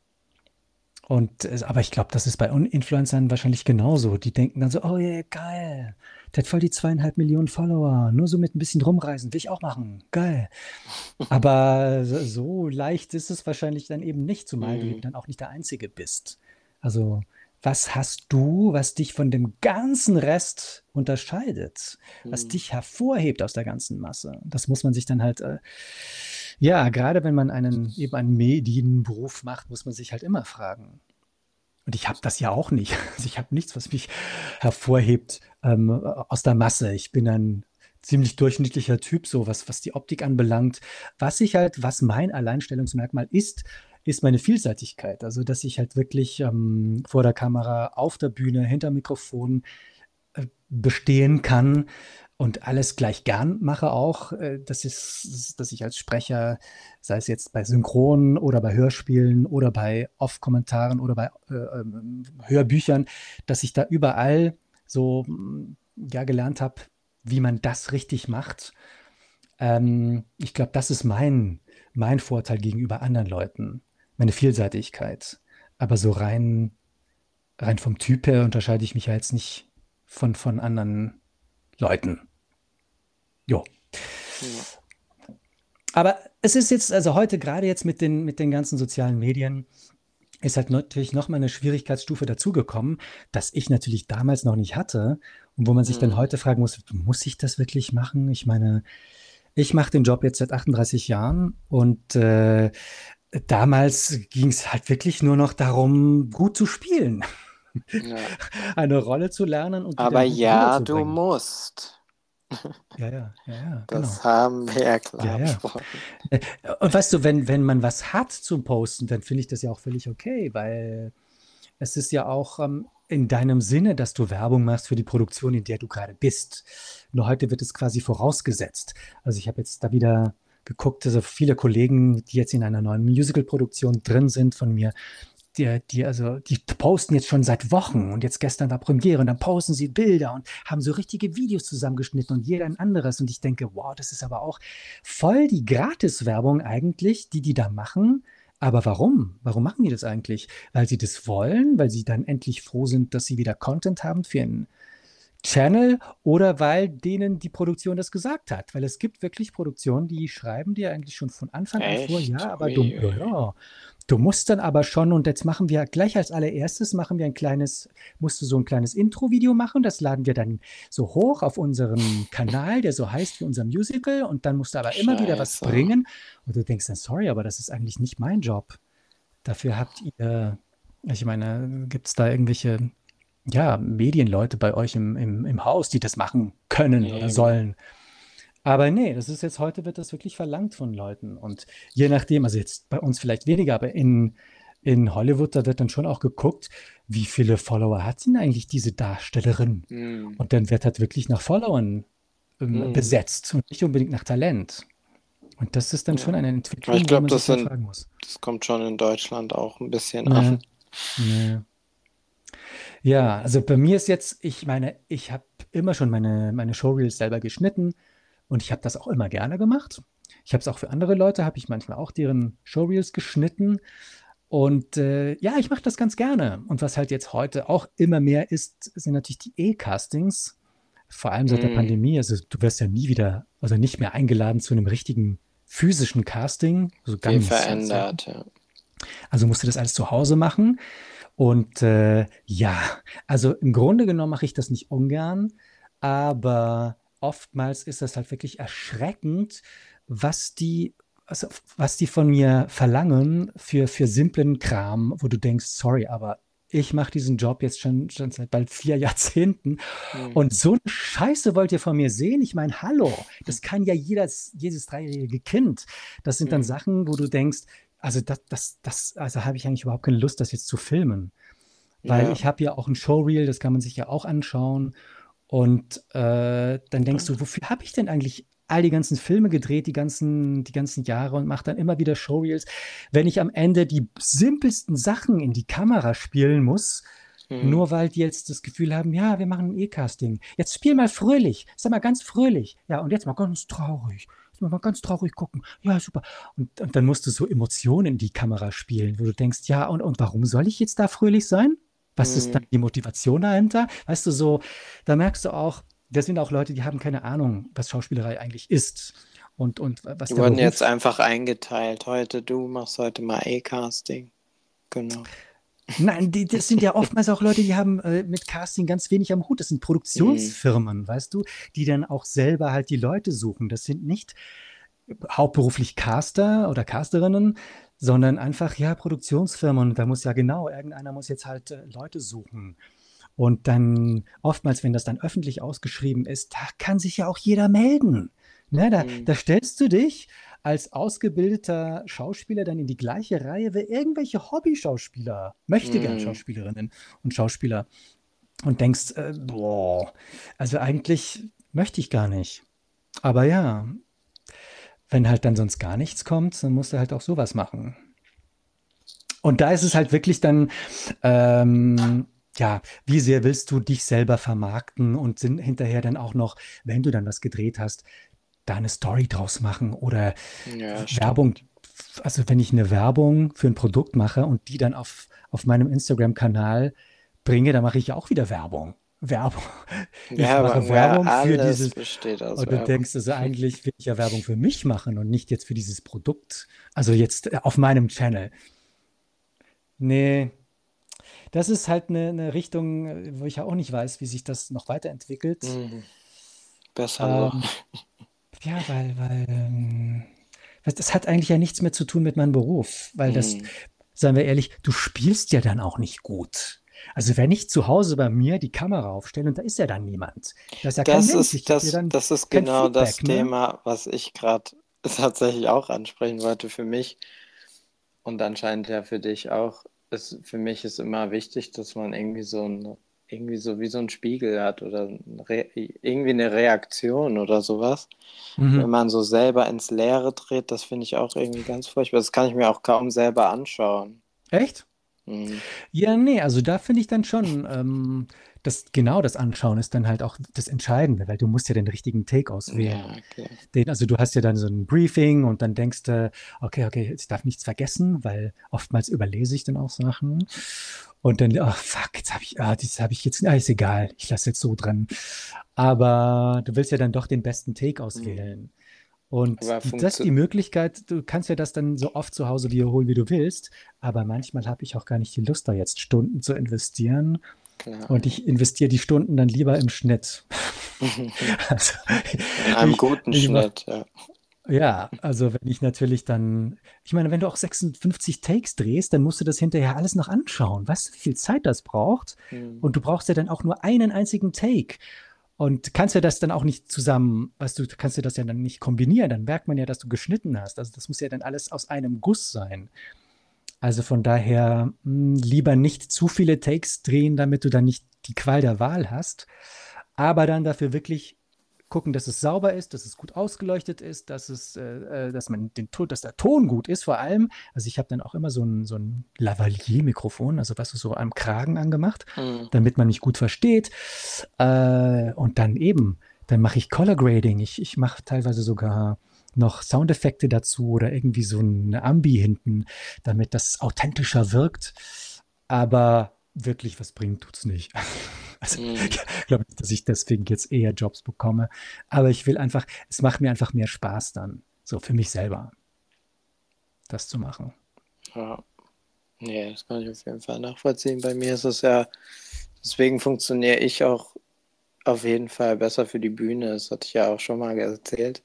Speaker 2: Und, aber ich glaube, das ist bei Influencern wahrscheinlich genauso. Die denken dann so, oh yeah, geil. Der hat voll die zweieinhalb Millionen Follower. Nur so mit ein bisschen rumreisen. Will ich auch machen. Geil. Aber so leicht ist es wahrscheinlich dann eben nicht, zumal du eben mhm. dann auch nicht der Einzige bist. Also, was hast du, was dich von dem ganzen Rest unterscheidet, was mhm. dich hervorhebt aus der ganzen Masse? Das muss man sich dann halt, äh, ja, gerade wenn man einen eben einen Medienberuf macht, muss man sich halt immer fragen. Und ich habe das ja auch nicht. Also ich habe nichts, was mich hervorhebt ähm, aus der Masse. Ich bin ein ziemlich durchschnittlicher Typ, so was, was die Optik anbelangt. Was ich halt, was mein Alleinstellungsmerkmal ist, ist meine Vielseitigkeit. Also, dass ich halt wirklich ähm, vor der Kamera, auf der Bühne, hinter Mikrofon äh, bestehen kann und alles gleich gern mache auch. Äh, das ist, dass ich als Sprecher, sei es jetzt bei Synchronen oder bei Hörspielen oder bei Off-Kommentaren oder bei äh, ähm, Hörbüchern, dass ich da überall so ja gelernt habe, wie man das richtig macht. Ähm, ich glaube, das ist mein, mein Vorteil gegenüber anderen Leuten meine Vielseitigkeit. Aber so rein, rein vom Typ her unterscheide ich mich ja jetzt nicht von, von anderen Leuten. Jo. Ja. Aber es ist jetzt, also heute gerade jetzt mit den, mit den ganzen sozialen Medien, ist halt natürlich noch mal eine Schwierigkeitsstufe dazugekommen, dass ich natürlich damals noch nicht hatte und wo man sich mhm. dann heute fragen muss, muss ich das wirklich machen? Ich meine, ich mache den Job jetzt seit 38 Jahren und äh, damals ging es halt wirklich nur noch darum, gut zu spielen. Ja. Eine Rolle zu lernen. Und
Speaker 1: Aber ja, du musst.
Speaker 2: Ja, ja, ja, ja.
Speaker 1: Das genau. haben wir ja klar ja, ja.
Speaker 2: Äh, und weißt du, wenn, wenn man was hat zum Posten, dann finde ich das ja auch völlig okay, weil es ist ja auch ähm, in deinem Sinne, dass du Werbung machst für die Produktion, in der du gerade bist. Nur heute wird es quasi vorausgesetzt. Also ich habe jetzt da wieder geguckt, also viele Kollegen, die jetzt in einer neuen Musical-Produktion drin sind von mir, die, die, also, die posten jetzt schon seit Wochen und jetzt gestern war Premiere und dann posten sie Bilder und haben so richtige Videos zusammengeschnitten und jeder ein anderes. Und ich denke, wow, das ist aber auch voll die Gratis-Werbung eigentlich, die die da machen. Aber warum? Warum machen die das eigentlich? Weil sie das wollen, weil sie dann endlich froh sind, dass sie wieder Content haben für einen Channel oder weil denen die Produktion das gesagt hat. Weil es gibt wirklich Produktionen, die schreiben dir eigentlich schon von Anfang an vor, ja, aber du, ja, du musst dann aber schon, und jetzt machen wir gleich als allererstes, machen wir ein kleines, musst du so ein kleines Intro-Video machen, das laden wir dann so hoch auf unserem Kanal, der so heißt wie unser Musical, und dann musst du aber immer wieder was bringen. Und du denkst dann, sorry, aber das ist eigentlich nicht mein Job. Dafür habt ihr, ich meine, gibt es da irgendwelche ja, Medienleute bei euch im, im, im Haus, die das machen können oder sollen. Aber nee, das ist jetzt heute wird das wirklich verlangt von Leuten. Und je nachdem, also jetzt bei uns vielleicht weniger, aber in, in Hollywood, da wird dann schon auch geguckt, wie viele Follower hat denn eigentlich diese Darstellerin? Mm. Und dann wird halt wirklich nach Followern ähm, mm. besetzt und nicht unbedingt nach Talent. Und das ist dann ja. schon eine Entwicklung,
Speaker 1: ich glaube, das, das kommt schon in Deutschland auch ein bisschen ja. an.
Speaker 2: Ja. Ja, also bei mir ist jetzt, ich meine, ich habe immer schon meine, meine Showreels selber geschnitten und ich habe das auch immer gerne gemacht. Ich habe es auch für andere Leute, habe ich manchmal auch deren Showreels geschnitten. Und äh, ja, ich mache das ganz gerne. Und was halt jetzt heute auch immer mehr ist, sind natürlich die E-Castings. Vor allem seit mm. der. Pandemie. Also du wirst ja nie wieder, also nicht mehr eingeladen zu einem richtigen physischen Casting. Also
Speaker 1: ganz Viel verändert, ja.
Speaker 2: Also musst du das alles zu Hause machen. Und äh, ja, also im Grunde genommen mache ich das nicht ungern, aber oftmals ist das halt wirklich erschreckend, was die, also was die von mir verlangen für, für simplen Kram, wo du denkst, sorry, aber ich mache diesen Job jetzt schon, schon seit bald vier Jahrzehnten. Mhm. Und so eine Scheiße wollt ihr von mir sehen? Ich meine, hallo, das kann ja jedes, jedes dreijährige Kind. Das sind dann mhm. Sachen, wo du denkst, also das, das, das, also habe ich eigentlich überhaupt keine Lust, das jetzt zu filmen. Weil ja. ich habe ja auch ein Showreel, das kann man sich ja auch anschauen. Und äh, dann denkst du, wofür habe ich denn eigentlich all die ganzen Filme gedreht, die ganzen, die ganzen Jahre und mache dann immer wieder Showreels, wenn ich am Ende die simpelsten Sachen in die Kamera spielen muss, mhm. nur weil die jetzt das Gefühl haben, ja, wir machen ein E-Casting. Jetzt spiel mal fröhlich, sag mal ganz fröhlich. Ja, und jetzt mal ganz traurig mal ganz traurig gucken. Ja, super. Und, und, dann musst du so Emotionen in die Kamera spielen, wo du denkst, ja, und, und warum soll ich jetzt da fröhlich sein? Was mhm. ist dann die Motivation dahinter? Weißt du, so, da merkst du auch, das sind auch Leute, die haben keine Ahnung, was Schauspielerei eigentlich ist. Und, und was
Speaker 1: die wurden Beruf jetzt einfach eingeteilt. Heute du machst heute mal A-Casting. Genau.
Speaker 2: Nein, die, das sind ja oftmals auch Leute, die haben äh, mit Casting ganz wenig am Hut. Das sind Produktionsfirmen, mhm. weißt du, die dann auch selber halt die Leute suchen. Das sind nicht hauptberuflich Caster oder Casterinnen, sondern einfach, ja, Produktionsfirmen. Da muss ja genau, irgendeiner muss jetzt halt äh, Leute suchen. Und dann oftmals, wenn das dann öffentlich ausgeschrieben ist, da kann sich ja auch jeder melden. Ne, da, mhm. da stellst du dich als ausgebildeter Schauspieler dann in die gleiche Reihe wie irgendwelche Hobby-Schauspieler, möchte gern mm. Schauspielerinnen und Schauspieler und denkst, äh, boah, also eigentlich möchte ich gar nicht. Aber ja, wenn halt dann sonst gar nichts kommt, dann musst du halt auch sowas machen. Und da ist es halt wirklich dann, ähm, ja, wie sehr willst du dich selber vermarkten und sind hinterher dann auch noch, wenn du dann was gedreht hast, da eine Story draus machen oder ja, Werbung. Also wenn ich eine Werbung für ein Produkt mache und die dann auf, auf meinem Instagram-Kanal bringe, dann mache ich ja auch wieder Werbung. Werbung. Ich ja, mache Werbung für dieses. Besteht aus und du Werbung. denkst, also eigentlich will ich ja Werbung für mich machen und nicht jetzt für dieses Produkt. Also jetzt äh, auf meinem Channel. Nee, das ist halt eine, eine Richtung, wo ich ja auch nicht weiß, wie sich das noch weiterentwickelt. Mhm.
Speaker 1: Besser ähm,
Speaker 2: Ja, weil, weil, ähm, das hat eigentlich ja nichts mehr zu tun mit meinem Beruf, weil das, hm. seien wir ehrlich, du spielst ja dann auch nicht gut. Also wenn ich zu Hause bei mir die Kamera aufstelle und da ist ja dann niemand.
Speaker 1: Das ist, ja das ist, das, das ist genau Feedback, das ne? Thema, was ich gerade tatsächlich auch ansprechen wollte für mich und anscheinend ja für dich auch. Ist, für mich ist immer wichtig, dass man irgendwie so ein irgendwie so wie so ein Spiegel hat oder irgendwie eine Reaktion oder sowas. Mhm. Wenn man so selber ins Leere dreht, das finde ich auch irgendwie ganz furchtbar. Das kann ich mir auch kaum selber anschauen.
Speaker 2: Echt? Mhm. Ja, nee, also da finde ich dann schon, ähm, das, genau das Anschauen ist dann halt auch das Entscheidende, weil du musst ja den richtigen Take auswählen. Ja, okay. den, also du hast ja dann so ein Briefing und dann denkst du, okay, okay, ich darf nichts vergessen, weil oftmals überlese ich dann auch Sachen. Und dann, oh fuck, jetzt habe ich, ah, das habe ich jetzt, ah, ist egal, ich lasse jetzt so drin. Aber du willst ja dann doch den besten Take mhm. auswählen. Und das ist die Möglichkeit, du kannst ja das dann so oft zu Hause wiederholen, wie du willst, aber manchmal habe ich auch gar nicht die Lust, da jetzt Stunden zu investieren. Klar. Und ich investiere die Stunden dann lieber im Schnitt.
Speaker 1: also, In einem ich, guten ich Schnitt, ja.
Speaker 2: Ja, also wenn ich natürlich dann, ich meine, wenn du auch 56 Takes drehst, dann musst du das hinterher alles noch anschauen. Weißt du, wie viel Zeit das braucht? Mhm. Und du brauchst ja dann auch nur einen einzigen Take. Und kannst ja das dann auch nicht zusammen, weißt du, kannst du das ja dann nicht kombinieren. Dann merkt man ja, dass du geschnitten hast. Also das muss ja dann alles aus einem Guss sein. Also von daher mh, hm, lieber nicht zu viele Takes drehen, damit du dann nicht die Qual der Wahl hast. Aber dann dafür wirklich gucken, dass es sauber ist, dass es gut ausgeleuchtet ist, dass es, äh, äh dass man den dass der Ton gut ist vor allem. Also ich habe dann auch immer so ein, so ein Lavalier-Mikrofon, also was so am Kragen angemacht, mhm. damit man mich gut versteht. Äh, und dann eben, dann mache ich Color Grading. Ich, ich mache teilweise sogar noch Soundeffekte dazu oder irgendwie so eine Ambi hinten, damit das authentischer wirkt. Aber wirklich was bringt, tut es nicht. Also mhm. ich glaube nicht, dass ich deswegen jetzt eher Jobs bekomme. Aber ich will einfach, es macht mir einfach mehr Spaß dann, so für mich selber, das zu machen.
Speaker 1: Ja. Nee, das kann ich auf jeden Fall nachvollziehen. Bei mir ist es ja, deswegen funktioniere ich auch auf jeden Fall besser für die Bühne. Das hatte ich ja auch schon mal erzählt.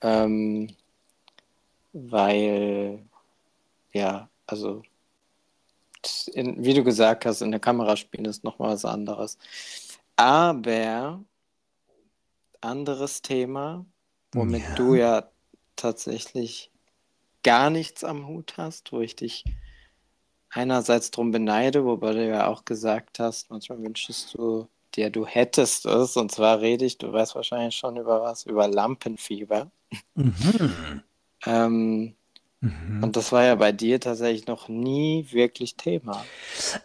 Speaker 1: Ähm, weil, ja, also in, wie du gesagt hast, in der Kamera spielen ist noch mal was anderes. Aber anderes Thema, womit ja. du ja tatsächlich gar nichts am Hut hast, wo ich dich einerseits drum beneide, wobei du ja auch gesagt hast, manchmal wünschst du dir, du hättest es, und zwar rede ich, du weißt wahrscheinlich schon über was, über Lampenfieber. Mhm. ähm, Mhm. Und das war ja bei dir tatsächlich noch nie wirklich Thema.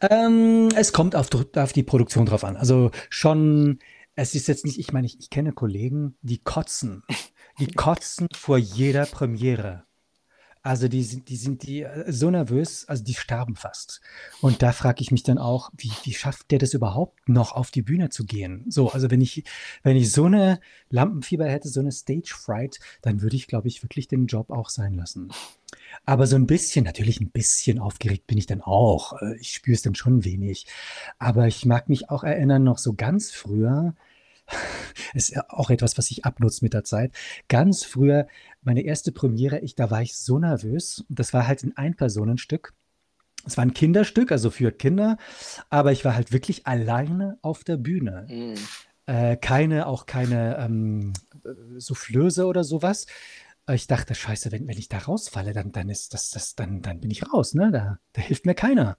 Speaker 2: Ähm, es kommt auf, auf, die Produktion drauf an. Also schon, es ist jetzt nicht, ich meine, ich, ich kenne Kollegen, die kotzen. Die kotzen vor jeder Premiere. Also die sind, die sind die äh, so nervös, also die sterben fast. Und da frage ich mich dann auch, wie, wie schafft der das überhaupt noch auf die Bühne zu gehen? So, also wenn ich, wenn ich so eine Lampenfieber hätte, so eine Stage Fright, dann würde ich, glaube ich, wirklich den Job auch sein lassen. Aber so ein bisschen, natürlich ein bisschen aufgeregt bin ich dann auch. Äh, ich spüre es dann schon wenig. Aber ich mag mich auch erinnern, noch so ganz früher, ist ja auch etwas, was ich abnutze mit der Zeit. Ganz früher, meine erste Premiere, ich, da war ich so nervös. Das war halt ein Ein-Personen-Stück. Es war ein Kinderstück, also für Kinder, aber ich war halt wirklich alleine auf der Bühne. Mhm. Äh, keine, auch keine ähm, Soufflöse oder sowas. Ich dachte, scheiße, wenn, wenn ich da rausfalle, dann, dann ist das, das, dann, dann bin ich raus, ne? Da, da hilft mir keiner.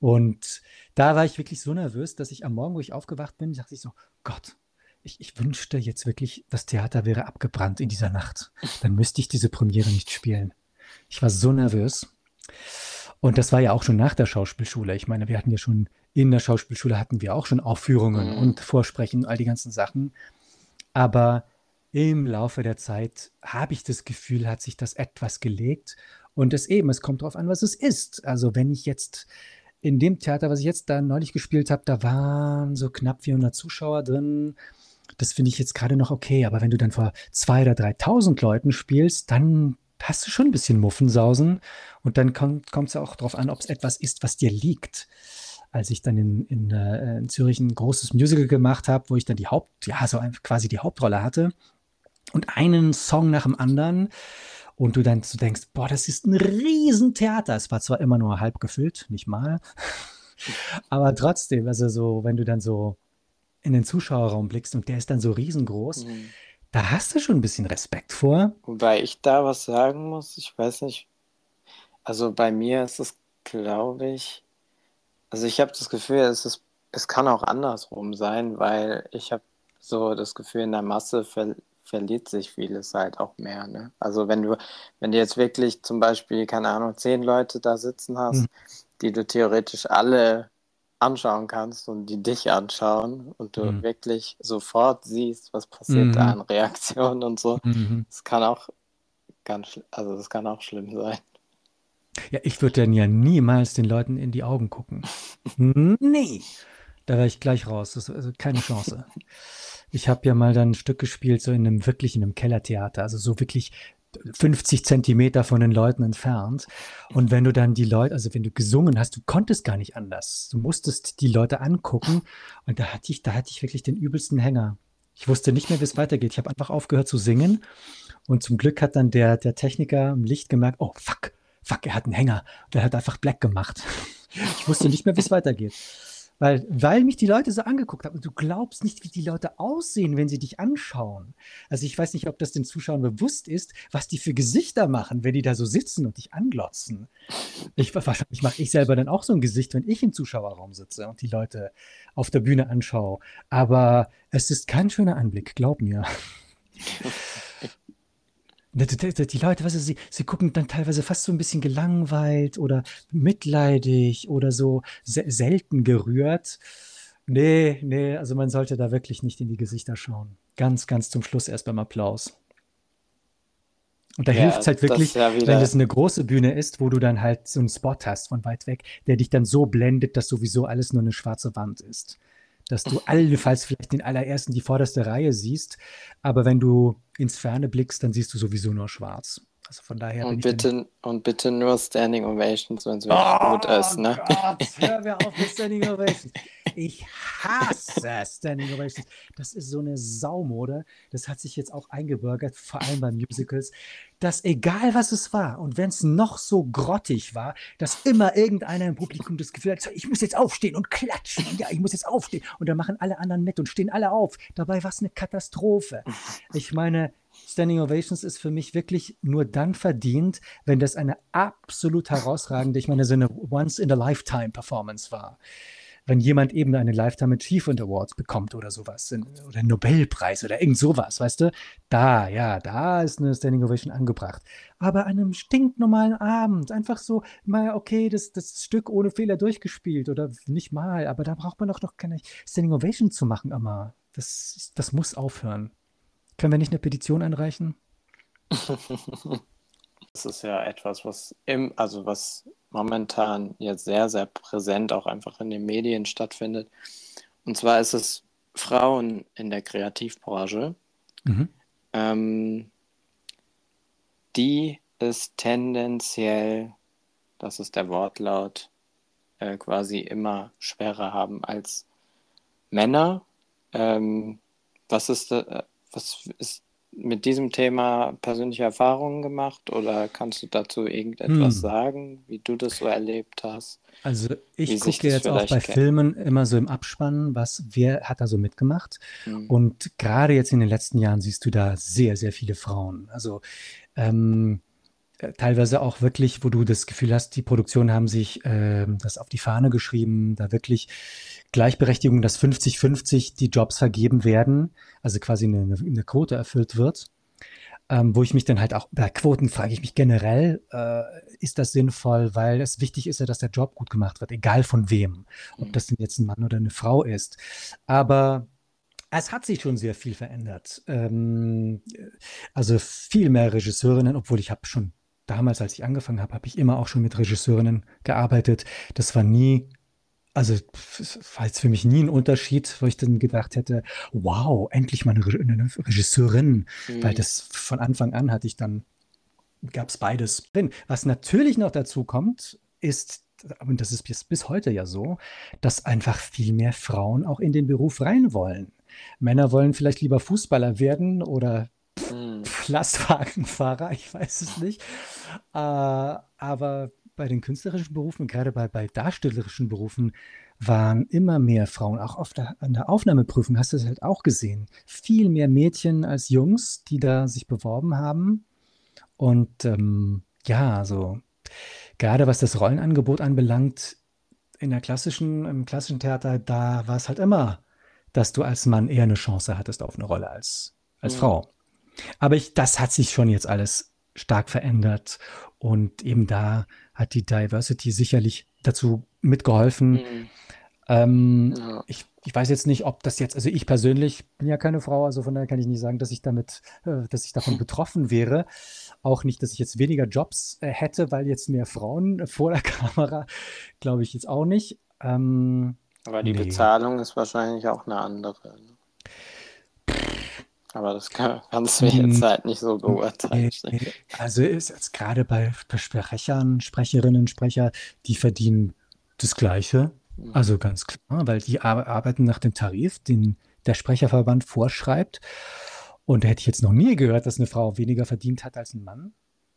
Speaker 2: Und da war ich wirklich so nervös, dass ich am Morgen, wo ich aufgewacht bin, dachte ich so, Gott, ich, ich wünschte jetzt wirklich, das Theater wäre abgebrannt in dieser Nacht. Dann müsste ich diese Premiere nicht spielen. Ich war so nervös. Und das war ja auch schon nach der Schauspielschule. Ich meine, wir hatten ja schon in der Schauspielschule hatten wir auch schon Aufführungen mhm. und Vorsprechen, all die ganzen Sachen. Aber im Laufe der Zeit habe ich das Gefühl, hat sich das etwas gelegt. Und es eben, es kommt darauf an, was es ist. Also wenn ich jetzt in dem Theater, was ich jetzt da neulich gespielt habe, da waren so knapp 400 Zuschauer drin. Das finde ich jetzt gerade noch okay. Aber wenn du dann vor 2.000 oder 3.000 Leuten spielst, dann hast du schon ein bisschen Muffensausen. Und dann kommt es auch darauf an, ob es etwas ist, was dir liegt. Als ich dann in, in, äh, in Zürich ein großes Musical gemacht habe, wo ich dann die Haupt, ja, so quasi die Hauptrolle hatte, und einen Song nach dem anderen und du dann so denkst, boah, das ist ein Riesentheater. Es war zwar immer nur halb gefüllt, nicht mal, aber trotzdem, also so, wenn du dann so in den Zuschauerraum blickst und der ist dann so riesengroß, mhm. da hast du schon ein bisschen Respekt vor.
Speaker 1: Wobei ich da was sagen muss, ich weiß nicht, also bei mir ist es, glaube ich, also ich habe das Gefühl, es ist, es kann auch andersrum sein, weil ich habe so das Gefühl, in der Masse ver verliert sich vieles halt auch mehr. Ne? Also wenn du, wenn du jetzt wirklich zum Beispiel, keine Ahnung, zehn Leute da sitzen hast, mhm. die du theoretisch alle anschauen kannst und die dich anschauen und du mhm. wirklich sofort siehst, was passiert mhm. da an Reaktionen und so, mhm. das kann auch ganz, also das kann auch schlimm sein.
Speaker 2: Ja, ich würde dann ja niemals den Leuten in die Augen gucken. nee, da wäre ich gleich raus. Das ist also keine Chance. Ich habe ja mal dann ein Stück gespielt, so in einem wirklich in einem Kellertheater, also so wirklich 50 Zentimeter von den Leuten entfernt. Und wenn du dann die Leute, also wenn du gesungen hast, du konntest gar nicht anders. Du musstest die Leute angucken. Und da hatte ich, da hatte ich wirklich den übelsten Hänger. Ich wusste nicht mehr, wie es weitergeht. Ich habe einfach aufgehört zu singen. Und zum Glück hat dann der, der Techniker im Licht gemerkt, oh fuck, fuck, er hat einen Hänger. Und er hat einfach Black gemacht. Ich wusste nicht mehr, wie es weitergeht. Weil, weil mich die Leute so angeguckt haben und du glaubst nicht, wie die Leute aussehen, wenn sie dich anschauen. Also ich weiß nicht, ob das den Zuschauern bewusst ist, was die für Gesichter machen, wenn die da so sitzen und dich anglotzen. Ich, wahrscheinlich mache ich selber dann auch so ein Gesicht, wenn ich im Zuschauerraum sitze und die Leute auf der Bühne anschaue. Aber es ist kein schöner Anblick, glaub mir. Die Leute, weißt du, sie, sie gucken dann teilweise fast so ein bisschen gelangweilt oder mitleidig oder so se selten gerührt. Nee, nee, also man sollte da wirklich nicht in die Gesichter schauen. Ganz, ganz zum Schluss erst beim Applaus. Und da ja, hilft es halt wirklich, ja wenn das eine große Bühne ist, wo du dann halt so einen Spot hast von weit weg, der dich dann so blendet, dass sowieso alles nur eine schwarze Wand ist dass du allenfalls vielleicht den allerersten die vorderste Reihe siehst, aber wenn du ins Ferne blickst, dann siehst du sowieso nur schwarz. Also von daher.
Speaker 1: Und bitte, und bitte nur Standing Ovations, wenn es wirklich oh, gut ist. Ne?
Speaker 2: Gott, hör mir auf mit Standing Ovations. Ich hasse Standing Ovations. Das ist so eine Saumode. Das hat sich jetzt auch eingebürgert, vor allem bei Musicals, dass egal was es war und wenn es noch so grottig war, dass immer irgendeiner im Publikum das Gefühl hat, ich muss jetzt aufstehen und klatschen. Ja, ich muss jetzt aufstehen. Und dann machen alle anderen mit und stehen alle auf. Dabei war es eine Katastrophe. Ich meine, Standing Ovations ist für mich wirklich nur dann verdient, wenn das eine absolut herausragende, ich meine, so eine Once-in-a-Lifetime-Performance war. Wenn jemand eben eine Lifetime Achievement Awards bekommt oder sowas, oder einen Nobelpreis oder irgend sowas, weißt du, da, ja, da ist eine Standing Ovation angebracht. Aber an einem stinknormalen Abend, einfach so, mal, okay, das, das Stück ohne Fehler durchgespielt oder nicht mal, aber da braucht man doch noch keine Standing Ovation zu machen, immer. Das, das muss aufhören. Können wir nicht eine Petition einreichen?
Speaker 1: Das ist ja etwas, was im, also was momentan jetzt sehr, sehr präsent auch einfach in den Medien stattfindet. Und zwar ist es Frauen in der Kreativbranche, mhm. ähm, die es tendenziell, das ist der Wortlaut, äh, quasi immer schwerer haben als Männer. Ähm, was ist, äh, was ist mit diesem Thema persönliche Erfahrungen gemacht oder kannst du dazu irgendetwas hm. sagen, wie du das so erlebt hast?
Speaker 2: Also ich gucke jetzt auch bei kennt. Filmen immer so im Abspann, was wer hat da so mitgemacht. Hm. Und gerade jetzt in den letzten Jahren siehst du da sehr, sehr viele Frauen. Also ähm, äh, teilweise auch wirklich, wo du das Gefühl hast, die Produktionen haben sich äh, das auf die Fahne geschrieben, da wirklich Gleichberechtigung, dass 50-50 die Jobs vergeben werden, also quasi eine, eine Quote erfüllt wird. Ähm, wo ich mich dann halt auch bei Quoten frage ich mich generell, äh, ist das sinnvoll, weil es wichtig ist ja, dass der Job gut gemacht wird, egal von wem, ob mhm. das denn jetzt ein Mann oder eine Frau ist. Aber es hat sich schon sehr viel verändert. Ähm, also viel mehr Regisseurinnen, obwohl ich habe schon damals, als ich angefangen habe, habe ich immer auch schon mit Regisseurinnen gearbeitet. Das war nie, also war jetzt für mich nie ein Unterschied, wo ich dann gedacht hätte, wow, endlich mal eine, eine Regisseurin, mhm. weil das von Anfang an hatte ich dann, gab es beides drin. Was natürlich noch dazu kommt, ist, und das ist bis, bis heute ja so, dass einfach viel mehr Frauen auch in den Beruf rein wollen. Männer wollen vielleicht lieber Fußballer werden oder hm. Lastwagenfahrer, ich weiß es nicht. Äh, aber bei den künstlerischen Berufen, gerade bei, bei darstellerischen Berufen, waren immer mehr Frauen. Auch auf der, an der Aufnahmeprüfung hast du es halt auch gesehen. Viel mehr Mädchen als Jungs, die da sich beworben haben. Und ähm, ja, so gerade was das Rollenangebot anbelangt, in der klassischen, im klassischen Theater, da war es halt immer, dass du als Mann eher eine Chance hattest auf eine Rolle als, als mhm. Frau. Aber ich, das hat sich schon jetzt alles stark verändert. Und eben da hat die Diversity sicherlich dazu mitgeholfen. Mhm. Ähm, ja. ich, ich weiß jetzt nicht, ob das jetzt, also ich persönlich bin ja keine Frau, also von daher kann ich nicht sagen, dass ich damit, äh, dass ich davon betroffen wäre. Auch nicht, dass ich jetzt weniger Jobs äh, hätte, weil jetzt mehr Frauen vor der Kamera, glaube ich jetzt auch nicht. Ähm,
Speaker 1: Aber die nee. Bezahlung ist wahrscheinlich auch eine andere. Ne? Aber das kann, kannst du jetzt hm. halt nicht so beurteilen.
Speaker 2: Also ist jetzt gerade bei Sprechern, Sprecherinnen, Sprecher, die verdienen das Gleiche. Mhm. Also ganz klar, weil die arbeiten nach dem Tarif, den der Sprecherverband vorschreibt. Und da hätte ich jetzt noch nie gehört, dass eine Frau weniger verdient hat als ein Mann.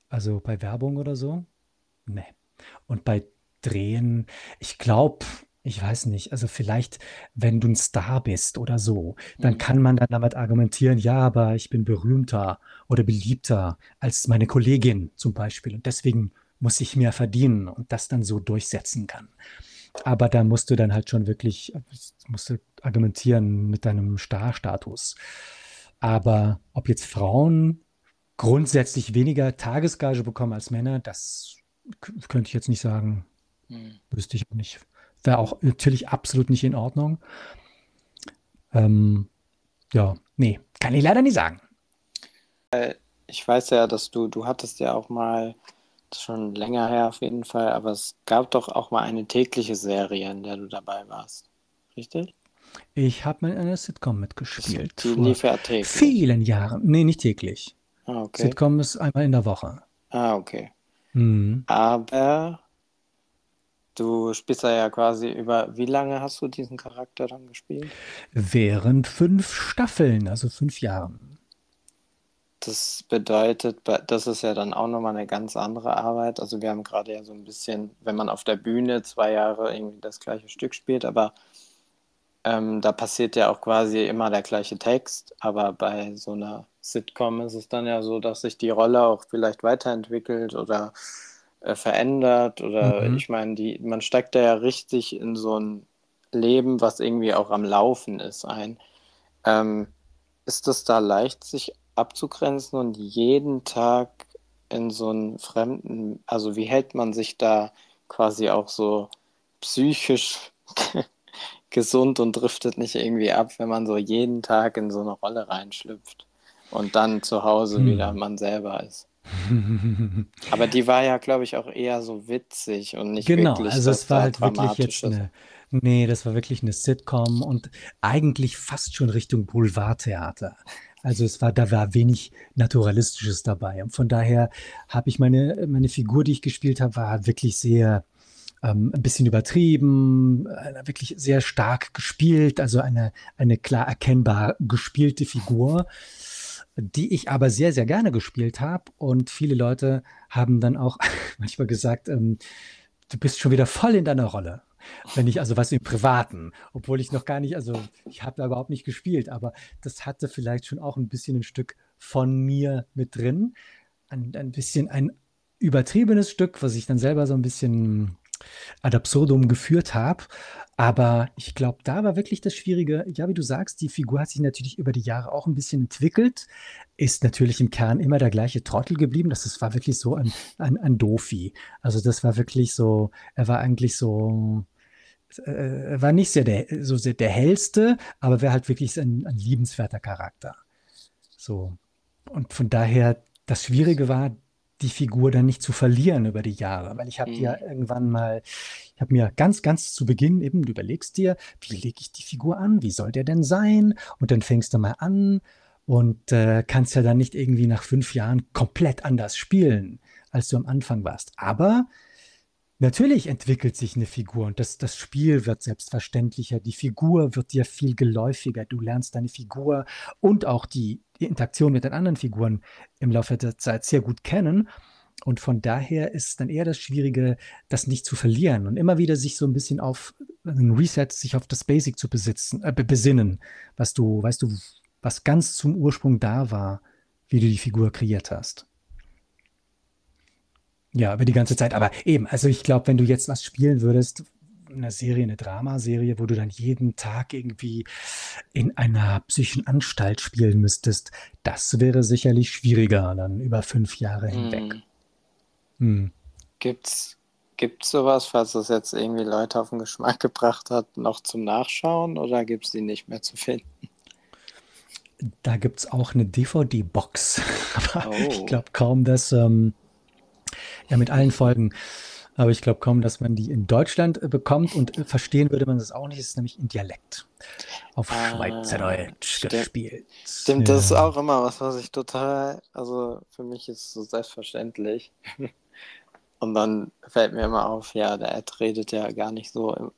Speaker 2: Also bei Werbung oder so. Nee. Und bei Drehen, ich glaube, ich weiß nicht, also vielleicht, wenn du ein Star bist oder so, dann mhm. kann man dann damit argumentieren, ja, aber ich bin berühmter oder beliebter als meine Kollegin zum Beispiel und deswegen muss ich mehr verdienen und das dann so durchsetzen kann. Aber da musst du dann halt schon wirklich, musst du argumentieren mit deinem Star-Status. Aber ob jetzt Frauen grundsätzlich weniger Tagesgage bekommen als Männer, das könnte ich jetzt nicht sagen. Hm. Wüsste ich auch nicht. Wäre auch natürlich absolut nicht in Ordnung. Ähm, ja, nee, kann ich leider nicht sagen.
Speaker 1: Äh, ich weiß ja, dass du, du hattest ja auch mal, schon länger her auf jeden Fall, aber es gab doch auch mal eine tägliche Serie, in der du dabei warst. Richtig?
Speaker 2: Ich habe mit einer Sitcom mitgespielt.
Speaker 1: Die lief ja täglich.
Speaker 2: Vielen Jahren. Nee, nicht täglich. Ah, okay. Sitcom ist einmal in der Woche.
Speaker 1: Ah, okay. Mhm. Aber Du spielst ja quasi über, wie lange hast du diesen Charakter dann gespielt?
Speaker 2: Während fünf Staffeln, also fünf Jahren.
Speaker 1: Das bedeutet, das ist ja dann auch nochmal eine ganz andere Arbeit. Also wir haben gerade ja so ein bisschen, wenn man auf der Bühne zwei Jahre irgendwie das gleiche Stück spielt, aber ähm, da passiert ja auch quasi immer der gleiche Text. Aber bei so einer Sitcom ist es dann ja so, dass sich die Rolle auch vielleicht weiterentwickelt oder äh, verändert oder mhm. ich meine, die, man steigt da ja richtig in so ein Leben, was irgendwie auch am Laufen ist, ein. Ähm, ist es da leicht, sich abzugrenzen und jeden Tag in so einen fremden, also wie hält man sich da quasi auch so psychisch gesund und driftet nicht irgendwie ab, wenn man so jeden Tag in so eine Rolle reinschlüpft und dann zu Hause hm. wieder man selber ist? Aber die war ja, glaube ich, auch eher so witzig und nicht
Speaker 2: Genau,
Speaker 1: wirklich
Speaker 2: also es war halt wirklich jetzt eine, nee, das war wirklich eine Sitcom und eigentlich fast schon Richtung Boulevardtheater. Also es war, da war wenig Naturalistisches dabei. Und von daher habe ich meine, meine Figur, die ich gespielt habe, war wirklich sehr ähm, ein bisschen übertrieben, äh, wirklich sehr stark gespielt, also eine, eine klar erkennbar gespielte Figur die ich aber sehr, sehr gerne gespielt habe. Und viele Leute haben dann auch manchmal gesagt, ähm, du bist schon wieder voll in deiner Rolle. Wenn ich, also was im Privaten, obwohl ich noch gar nicht, also ich habe da überhaupt nicht gespielt, aber das hatte vielleicht schon auch ein bisschen ein Stück von mir mit drin. Ein, ein bisschen ein übertriebenes Stück, was ich dann selber so ein bisschen ad absurdum geführt habe. Aber ich glaube, da war wirklich das Schwierige. Ja, wie du sagst, die Figur hat sich natürlich über die Jahre auch ein bisschen entwickelt, ist natürlich im Kern immer der gleiche Trottel geblieben. Das, das war wirklich so ein, ein, ein Dofi. Also das war wirklich so, er war eigentlich so, äh, er war nicht sehr der, so sehr der hellste, aber wäre halt wirklich ein, ein liebenswerter Charakter. So. Und von daher, das Schwierige war, die Figur dann nicht zu verlieren über die Jahre, weil ich habe mhm. ja irgendwann mal, ich habe mir ganz, ganz zu Beginn eben, du überlegst dir, wie lege ich die Figur an, wie soll der denn sein? Und dann fängst du mal an und äh, kannst ja dann nicht irgendwie nach fünf Jahren komplett anders spielen, als du am Anfang warst. Aber Natürlich entwickelt sich eine Figur und das, das Spiel wird selbstverständlicher, die Figur wird dir viel geläufiger, du lernst deine Figur und auch die Interaktion mit den anderen Figuren im Laufe der Zeit sehr gut kennen. Und von daher ist es dann eher das Schwierige, das nicht zu verlieren und immer wieder sich so ein bisschen auf ein Reset, sich auf das Basic zu besitzen, äh, besinnen, was du, weißt du, was ganz zum Ursprung da war, wie du die Figur kreiert hast. Ja, über die ganze Zeit. Aber eben, also ich glaube, wenn du jetzt was spielen würdest, eine Serie, eine Dramaserie, wo du dann jeden Tag irgendwie in einer psychischen Anstalt spielen müsstest, das wäre sicherlich schwieriger dann über fünf Jahre hinweg.
Speaker 1: Hm. Hm. Gibt's, gibt's sowas, falls das jetzt irgendwie Leute auf den Geschmack gebracht hat, noch zum Nachschauen oder gibt es die nicht mehr zu finden?
Speaker 2: Da gibt es auch eine DVD-Box. Aber oh. ich glaube kaum, dass ähm, ja, mit allen Folgen. Aber ich glaube kaum, dass man die in Deutschland äh, bekommt und äh, verstehen würde man das auch nicht. Es ist nämlich in Dialekt. Auf ah, Schweizerdeutsch stimmt. gespielt.
Speaker 1: Stimmt, ja. das ist auch immer was, was ich total, also für mich ist es so selbstverständlich. Und dann fällt mir immer auf, ja, der Ed redet ja gar nicht so,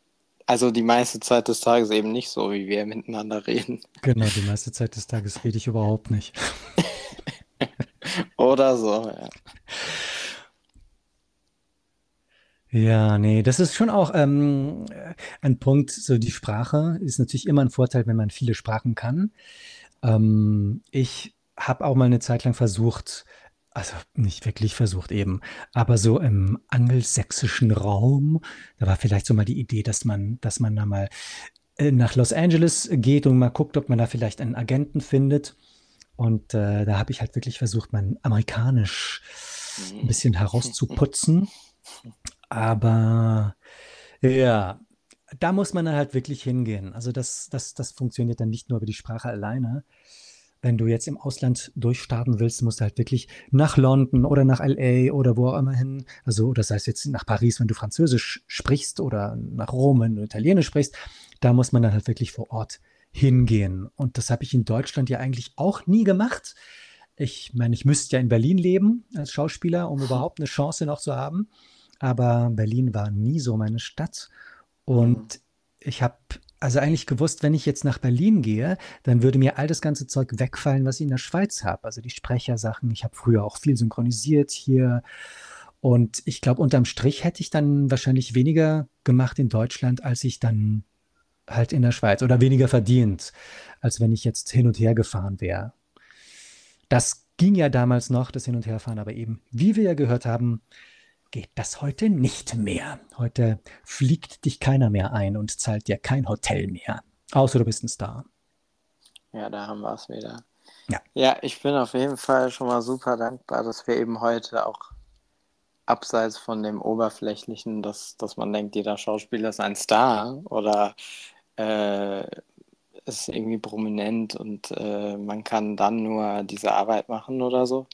Speaker 1: also die meiste Zeit des Tages eben nicht so, wie wir miteinander reden.
Speaker 2: Genau, die meiste Zeit des Tages rede ich überhaupt nicht.
Speaker 1: Oder so, ja.
Speaker 2: Ja, nee, das ist schon auch ähm, ein Punkt. So die Sprache ist natürlich immer ein Vorteil, wenn man viele Sprachen kann. Ähm, ich habe auch mal eine Zeit lang versucht, also nicht wirklich versucht eben, aber so im angelsächsischen Raum, da war vielleicht so mal die Idee, dass man, dass man da mal äh, nach Los Angeles geht und mal guckt, ob man da vielleicht einen Agenten findet. Und äh, da habe ich halt wirklich versucht, mein Amerikanisch ein mhm. bisschen herauszuputzen. Aber ja, da muss man halt wirklich hingehen. Also das, das, das funktioniert dann nicht nur über die Sprache alleine. Wenn du jetzt im Ausland durchstarten willst, musst du halt wirklich nach London oder nach LA oder wo auch immer hin. Also, das heißt jetzt nach Paris, wenn du Französisch sprichst oder nach Rom, wenn du Italienisch sprichst. Da muss man dann halt wirklich vor Ort hingehen. Und das habe ich in Deutschland ja eigentlich auch nie gemacht. Ich meine, ich müsste ja in Berlin leben als Schauspieler, um überhaupt eine Chance noch zu haben aber Berlin war nie so meine Stadt. Und mhm. ich habe also eigentlich gewusst, wenn ich jetzt nach Berlin gehe, dann würde mir all das ganze Zeug wegfallen, was ich in der Schweiz habe. Also die Sprechersachen. Ich habe früher auch viel synchronisiert hier. Und ich glaube, unterm Strich hätte ich dann wahrscheinlich weniger gemacht in Deutschland, als ich dann halt in der Schweiz oder weniger verdient, als wenn ich jetzt hin und her gefahren wäre. Das ging ja damals noch, das Hin- und Herfahren, aber eben, wie wir ja gehört haben, geht das heute nicht mehr. Heute fliegt dich keiner mehr ein und zahlt dir kein Hotel mehr. Außer du bist ein Star.
Speaker 1: Ja, da haben wir es wieder. Ja. ja, ich bin auf jeden Fall schon mal super dankbar, dass wir eben heute auch abseits von dem Oberflächlichen, dass, dass man denkt, jeder Schauspieler ist ein Star oder äh, ist irgendwie prominent und äh, man kann dann nur diese Arbeit machen oder so,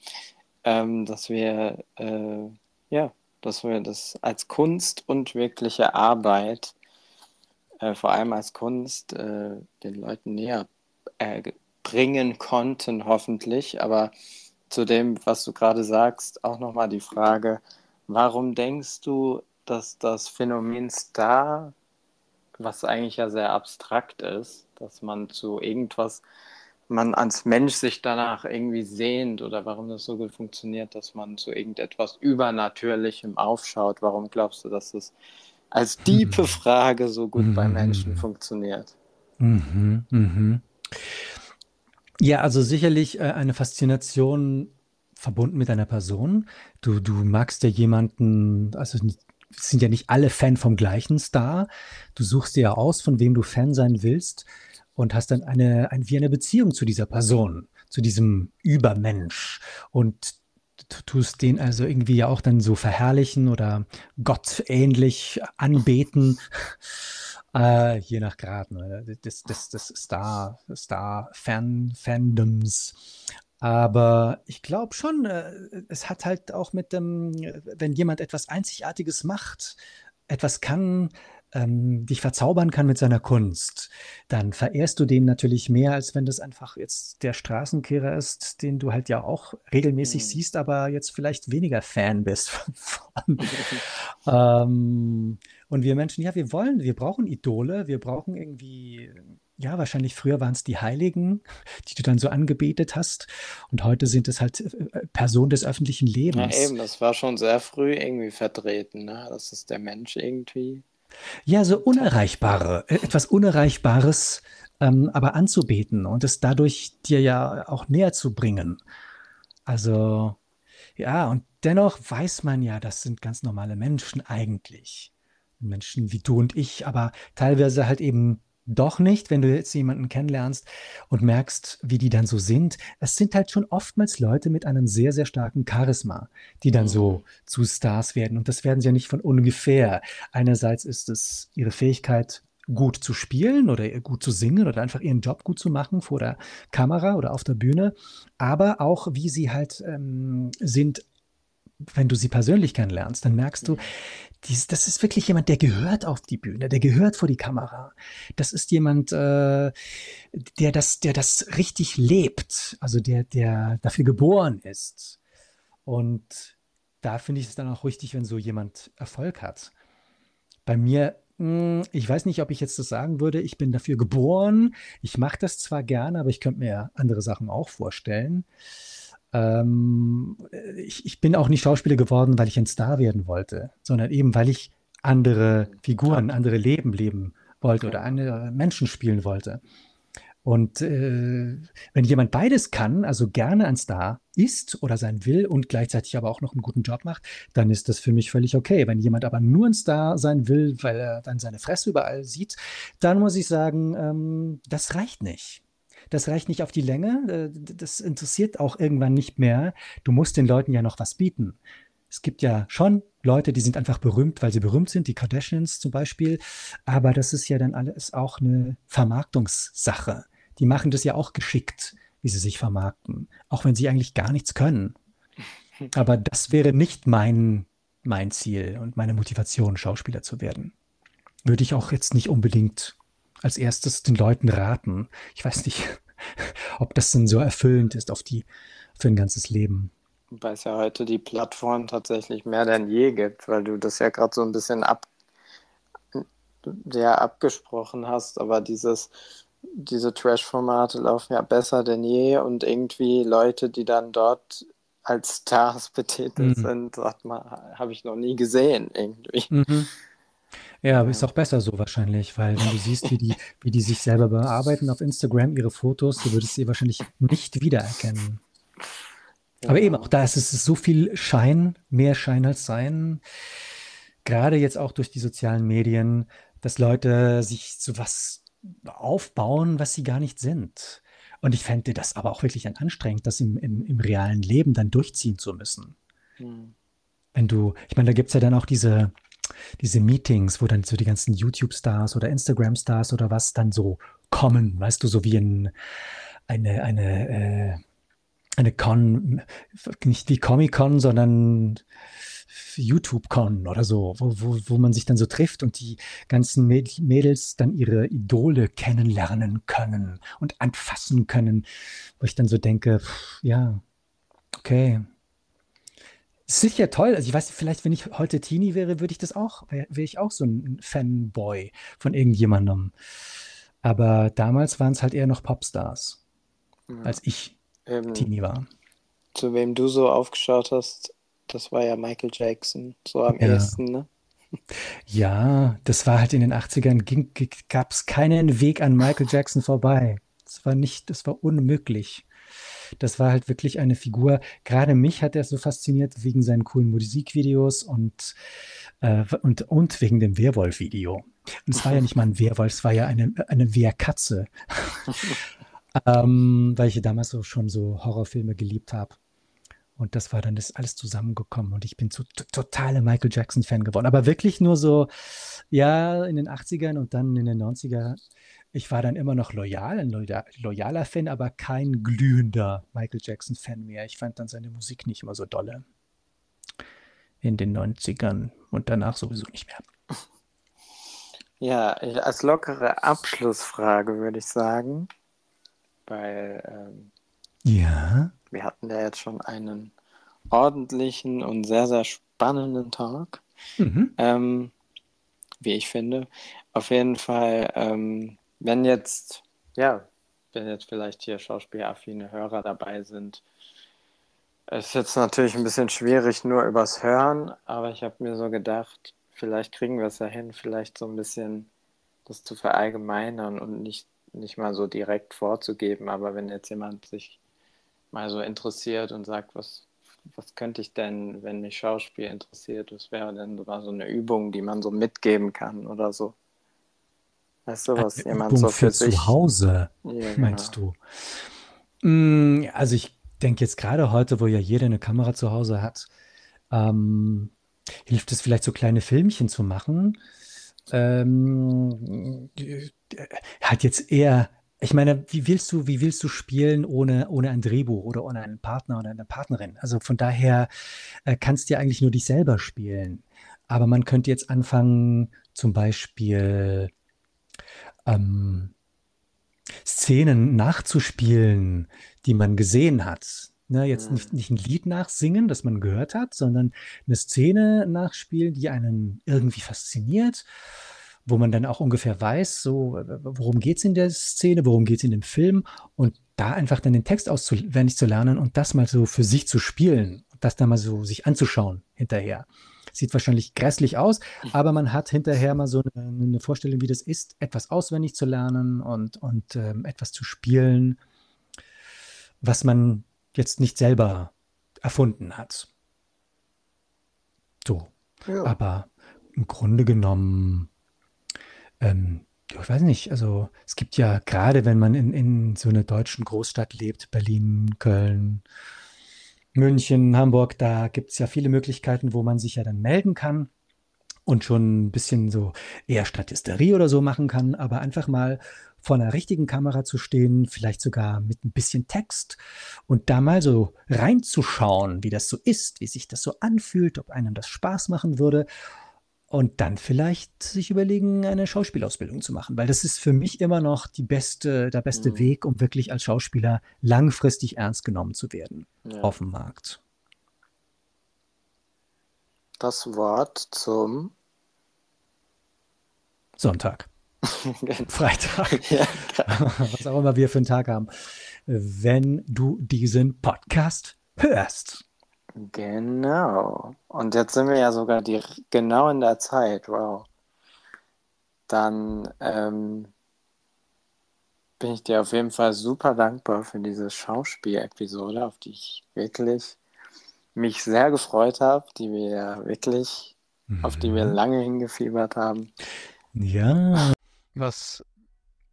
Speaker 1: ähm, dass wir äh, ja dass wir das als Kunst und wirkliche Arbeit, äh, vor allem als Kunst, äh, den Leuten näher äh, bringen konnten, hoffentlich. Aber zu dem, was du gerade sagst, auch nochmal die Frage, warum denkst du, dass das Phänomen Star, was eigentlich ja sehr abstrakt ist, dass man zu irgendwas man als Mensch sich danach irgendwie sehnt oder warum das so gut funktioniert, dass man zu irgendetwas Übernatürlichem aufschaut. Warum glaubst du, dass das als diepe mhm. Frage so gut mhm. bei Menschen funktioniert?
Speaker 2: Mhm. Mhm. Ja, also sicherlich äh, eine Faszination verbunden mit einer Person. Du, du magst ja jemanden, also sind ja nicht alle Fan vom gleichen Star. Du suchst dir ja aus, von wem du Fan sein willst und hast dann eine, ein, wie eine Beziehung zu dieser Person, zu diesem Übermensch und tust den also irgendwie ja auch dann so verherrlichen oder gottähnlich anbeten. äh, je nach Grad ne? des, des, des Star, Star Fan, Fandoms. Aber ich glaube schon, äh, es hat halt auch mit dem, wenn jemand etwas Einzigartiges macht, etwas kann, ähm, dich verzaubern kann mit seiner Kunst, dann verehrst du den natürlich mehr, als wenn das einfach jetzt der Straßenkehrer ist, den du halt ja auch regelmäßig mhm. siehst, aber jetzt vielleicht weniger Fan bist von. ähm, und wir Menschen, ja, wir wollen, wir brauchen Idole, wir brauchen irgendwie ja, wahrscheinlich früher waren es die Heiligen, die du dann so angebetet hast. Und heute sind es halt äh, Personen des öffentlichen Lebens.
Speaker 1: Ja, eben, das war schon sehr früh irgendwie vertreten, ne? Das ist der Mensch irgendwie.
Speaker 2: Ja, so Unerreichbare, äh, etwas Unerreichbares, ähm, aber anzubeten und es dadurch dir ja auch näher zu bringen. Also, ja, und dennoch weiß man ja, das sind ganz normale Menschen eigentlich. Menschen wie du und ich, aber teilweise halt eben doch nicht, wenn du jetzt jemanden kennenlernst und merkst, wie die dann so sind. Es sind halt schon oftmals Leute mit einem sehr, sehr starken Charisma, die dann so mhm. zu Stars werden. Und das werden sie ja nicht von ungefähr. Einerseits ist es ihre Fähigkeit, gut zu spielen oder gut zu singen oder einfach ihren Job gut zu machen vor der Kamera oder auf der Bühne, aber auch wie sie halt ähm, sind wenn du sie persönlich kennenlernst, dann merkst du, dies, das ist wirklich jemand, der gehört auf die Bühne, der gehört vor die Kamera. Das ist jemand, äh, der das, der das richtig lebt, also der, der dafür geboren ist. Und da finde ich es dann auch richtig, wenn so jemand Erfolg hat. Bei mir, hm, ich weiß nicht, ob ich jetzt das sagen würde, ich bin dafür geboren. Ich mache das zwar gerne, aber ich könnte mir andere Sachen auch vorstellen. Ähm, ich, ich bin auch nicht Schauspieler geworden, weil ich ein Star werden wollte, sondern eben, weil ich andere Figuren, andere Leben leben wollte oder andere Menschen spielen wollte. Und äh, wenn jemand beides kann, also gerne ein Star ist oder sein will und gleichzeitig aber auch noch einen guten Job macht, dann ist das für mich völlig okay. Wenn jemand aber nur ein Star sein will, weil er dann seine Fresse überall sieht, dann muss ich sagen, ähm, das reicht nicht das reicht nicht auf die Länge, äh, das interessiert auch irgendwann nicht mehr. Du musst den Leuten ja noch was bieten. Es gibt ja schon Leute, die sind einfach berühmt, weil sie berühmt sind, die Kardashians zum Beispiel. Aber das ist ja dann alles auch eine Vermarktungssache. Die machen das ja auch geschickt, wie sie sich vermarkten, auch wenn sie eigentlich gar nichts können. Aber das wäre nicht mein, mein Ziel und meine Motivation, Schauspieler zu werden. Würde ich auch jetzt nicht unbedingt als erstes den Leuten raten. Ich weiß nicht, ob das denn so erfüllend ist auf die, für ein ganzes Leben.
Speaker 1: Wobei es ja heute die Plattform tatsächlich mehr denn je gibt, weil du das ja gerade so ein bisschen ab, ja, abgesprochen hast, aber dieses, diese Trash-Formate laufen ja besser denn je und irgendwie Leute, die dann dort als Stars betitelt mhm. sind, sagt man, habe ich noch nie gesehen irgendwie.
Speaker 2: Mhm. Ja, ist auch besser so wahrscheinlich, weil wenn du siehst, wie die, wie die sich selber bearbeiten auf Instagram, ihre Fotos, du würdest sie wahrscheinlich nicht wiedererkennen. Aber eben auch da ist es so viel Schein, mehr Schein als Sein. Gerade jetzt auch durch die sozialen Medien, dass Leute sich zu was aufbauen, was sie gar nicht sind. Und ich fände das aber auch wirklich anstrengend, das im, im, im realen Leben dann durchziehen zu müssen. Hm. Wenn du, ich meine, da gibt es ja dann auch diese, diese Meetings, wo dann so die ganzen YouTube-Stars oder Instagram-Stars oder was dann so kommen, weißt du, so wie ein, eine, eine, äh, eine Con, nicht wie Comic-Con, sondern YouTube-Con oder so, wo, wo, wo man sich dann so trifft und die ganzen Mädels dann ihre Idole kennenlernen können und anfassen können, wo ich dann so denke, pff, ja, okay, Sicher toll. Also ich weiß, vielleicht, wenn ich heute Teenie wäre, würde ich das auch, wäre wär ich auch so ein Fanboy von irgendjemandem. Aber damals waren es halt eher noch Popstars, ja. als ich ähm, Teenie war.
Speaker 1: Zu wem du so aufgeschaut hast, das war ja Michael Jackson, so am ja. ehesten, ne?
Speaker 2: Ja, das war halt in den 80ern, gab es keinen Weg an Michael Jackson vorbei. Das war nicht, das war unmöglich. Das war halt wirklich eine Figur. Gerade mich hat er so fasziniert wegen seinen coolen Musikvideos und, äh, und, und wegen dem Werwolf-Video. Und es war ja nicht mal ein Werwolf, es war ja eine, eine Wehrkatze. ähm, weil ich damals so schon so Horrorfilme geliebt habe. Und das war dann das alles zusammengekommen und ich bin zu, totale Michael Jackson-Fan geworden. Aber wirklich nur so, ja, in den 80ern und dann in den 90er ich war dann immer noch loyal, ein loyaler Fan, aber kein glühender Michael Jackson-Fan mehr. Ich fand dann seine Musik nicht immer so dolle. In den 90ern und danach sowieso nicht mehr.
Speaker 1: Ja, als lockere Abschlussfrage würde ich sagen, weil ähm,
Speaker 2: ja.
Speaker 1: wir hatten ja jetzt schon einen ordentlichen und sehr, sehr spannenden Talk,
Speaker 2: Mhm.
Speaker 1: ähm, wie ich finde. Auf jeden Fall, ähm, wenn jetzt, ja, wenn jetzt vielleicht hier schauspielaffine Hörer dabei sind, ist jetzt natürlich ein bisschen schwierig nur übers Hören, aber ich habe mir so gedacht, vielleicht kriegen wir es ja hin, vielleicht so ein bisschen das zu verallgemeinern und nicht, nicht mal so direkt vorzugeben. Aber wenn jetzt jemand sich mal so interessiert und sagt, was, was könnte ich denn, wenn mich Schauspiel interessiert, was wäre denn sogar so eine Übung, die man so mitgeben kann oder so? Weißt du, was
Speaker 2: Eine
Speaker 1: jemand
Speaker 2: Übung
Speaker 1: so
Speaker 2: für
Speaker 1: für sich.
Speaker 2: zu Hause,
Speaker 1: Ja,
Speaker 2: meinst
Speaker 1: genau.
Speaker 2: du? Mm, Also ich denke jetzt gerade heute, wo ja jeder eine Kamera zu Hause hat, ähm, hilft es vielleicht so kleine Filmchen zu machen. Ähm, äh, hat jetzt eher, ich meine, wie willst du, wie willst du spielen ohne, ohne ein Drehbuch oder ohne einen Partner oder eine Partnerin? Also von daher äh, kannst du ja eigentlich nur dich selber spielen. Aber man könnte jetzt anfangen, zum Beispiel ähm, Szenen nachzuspielen, die man gesehen hat. Ne, jetzt nicht,
Speaker 1: Hm.
Speaker 2: nicht ein Lied nachsingen, das man gehört hat, sondern eine Szene nachspielen, die einen irgendwie fasziniert, wo man dann auch ungefähr weiß, so, worum geht es in der Szene, worum geht es in dem Film und da einfach dann den Text auswendig zu lernen und das mal so für sich zu spielen und das dann mal so sich anzuschauen hinterher. Sieht wahrscheinlich grässlich aus, aber man hat hinterher mal so eine, eine Vorstellung, wie das ist, etwas auswendig zu lernen und, und ähm, etwas zu spielen, was man jetzt nicht selber erfunden hat. So,
Speaker 1: Ja.
Speaker 2: aber im Grunde genommen, ähm, ich weiß nicht, also es gibt ja gerade, wenn man in, in so einer deutschen Großstadt lebt, Berlin, Köln, München, Hamburg, da gibt es ja viele Möglichkeiten, wo man sich ja dann melden kann und schon ein bisschen so eher Statisterie oder so machen kann, aber einfach mal vor einer richtigen Kamera zu stehen, vielleicht sogar mit ein bisschen Text und da mal so reinzuschauen, wie das so ist, wie sich das so anfühlt, ob einem das Spaß machen würde und dann vielleicht sich überlegen, eine Schauspielausbildung zu machen, weil das ist für mich immer noch die beste, der beste
Speaker 1: Hm.
Speaker 2: Weg, um wirklich als Schauspieler langfristig ernst genommen zu werden
Speaker 1: Ja.
Speaker 2: auf dem Markt.
Speaker 1: Das Wort zum
Speaker 2: Sonntag, Freitag,
Speaker 1: ja,
Speaker 2: was auch immer wir für einen Tag haben, wenn du diesen Podcast hörst.
Speaker 1: Genau. Und jetzt sind wir ja sogar die, genau in der Zeit. Wow. Dann ähm, bin ich dir auf jeden Fall super dankbar für diese Schauspielepisode, auf die ich wirklich mich sehr gefreut habe, die wir wirklich, auf die wir
Speaker 2: Mhm.
Speaker 1: lange hingefiebert haben.
Speaker 2: Ja,
Speaker 3: Was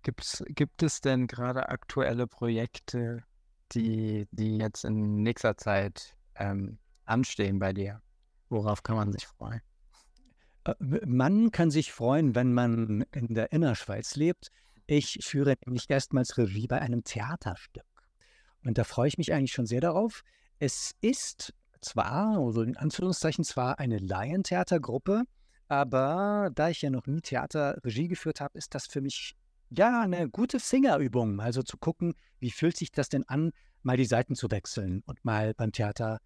Speaker 3: gibt's, gibt es denn gerade aktuelle Projekte, die, die jetzt in nächster Zeit ähm, anstehen bei dir? Worauf kann man sich freuen?
Speaker 2: Äh, Man kann sich freuen, wenn man in der Innerschweiz lebt. Ich führe nämlich erstmals Regie bei einem Theaterstück. Und da freue ich mich eigentlich schon sehr darauf. Es ist zwar, also in Anführungszeichen zwar eine Laientheatergruppe, aber da ich ja noch nie Theaterregie geführt habe, ist das für mich ja eine gute Fingerübung, also zu gucken, wie fühlt sich das denn an, mal die Seiten zu wechseln und mal beim Theater,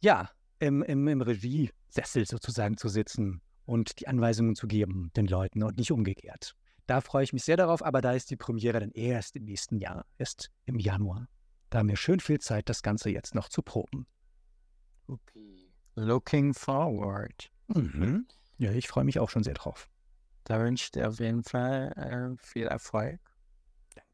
Speaker 2: ja, im, im, im Regiesessel sozusagen zu sitzen und die Anweisungen zu geben den Leuten und nicht umgekehrt. Da freue ich mich sehr darauf, aber da ist die Premiere dann erst im nächsten Jahr, erst im Januar. Da haben wir schön viel Zeit, das Ganze jetzt noch zu proben.
Speaker 3: Looking forward.
Speaker 2: Mhm. Ja, ich freue mich auch schon sehr drauf.
Speaker 3: Da wünsche ich dir auf jeden Fall äh, viel Erfolg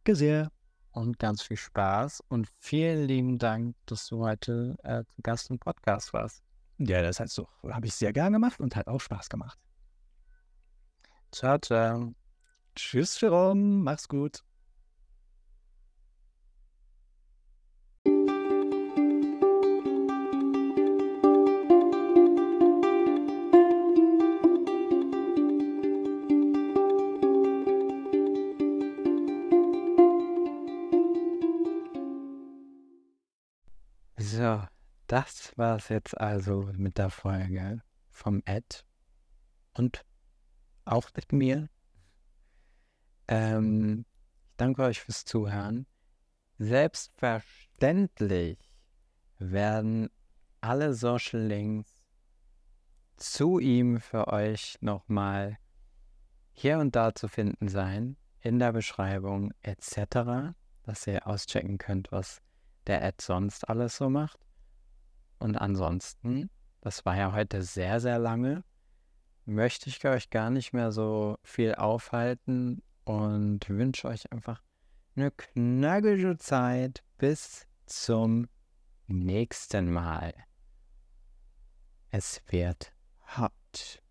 Speaker 2: Danke sehr.
Speaker 3: Und ganz viel Spaß und vielen lieben Dank, dass du heute äh, zu Gast im Podcast warst.
Speaker 2: Ja, das heißt so, habe ich sehr gern gemacht und hat auch Spaß gemacht.
Speaker 3: Ciao, ciao.
Speaker 2: Tschüss, Jerome, mach's gut.
Speaker 3: So, das war's jetzt also mit der Folge vom Ed und
Speaker 1: auch mit mir. Ähm, ich danke euch fürs Zuhören. Selbstverständlich werden alle Social Links zu ihm für euch nochmal hier und da zu finden sein, in der Beschreibung etc., dass ihr auschecken könnt, was der Ad sonst alles so macht. Und ansonsten, das war ja heute sehr, sehr lange, möchte ich euch gar nicht mehr so viel aufhalten und wünsche euch einfach eine knackige Zeit bis zum nächsten Mal. Es wird hot.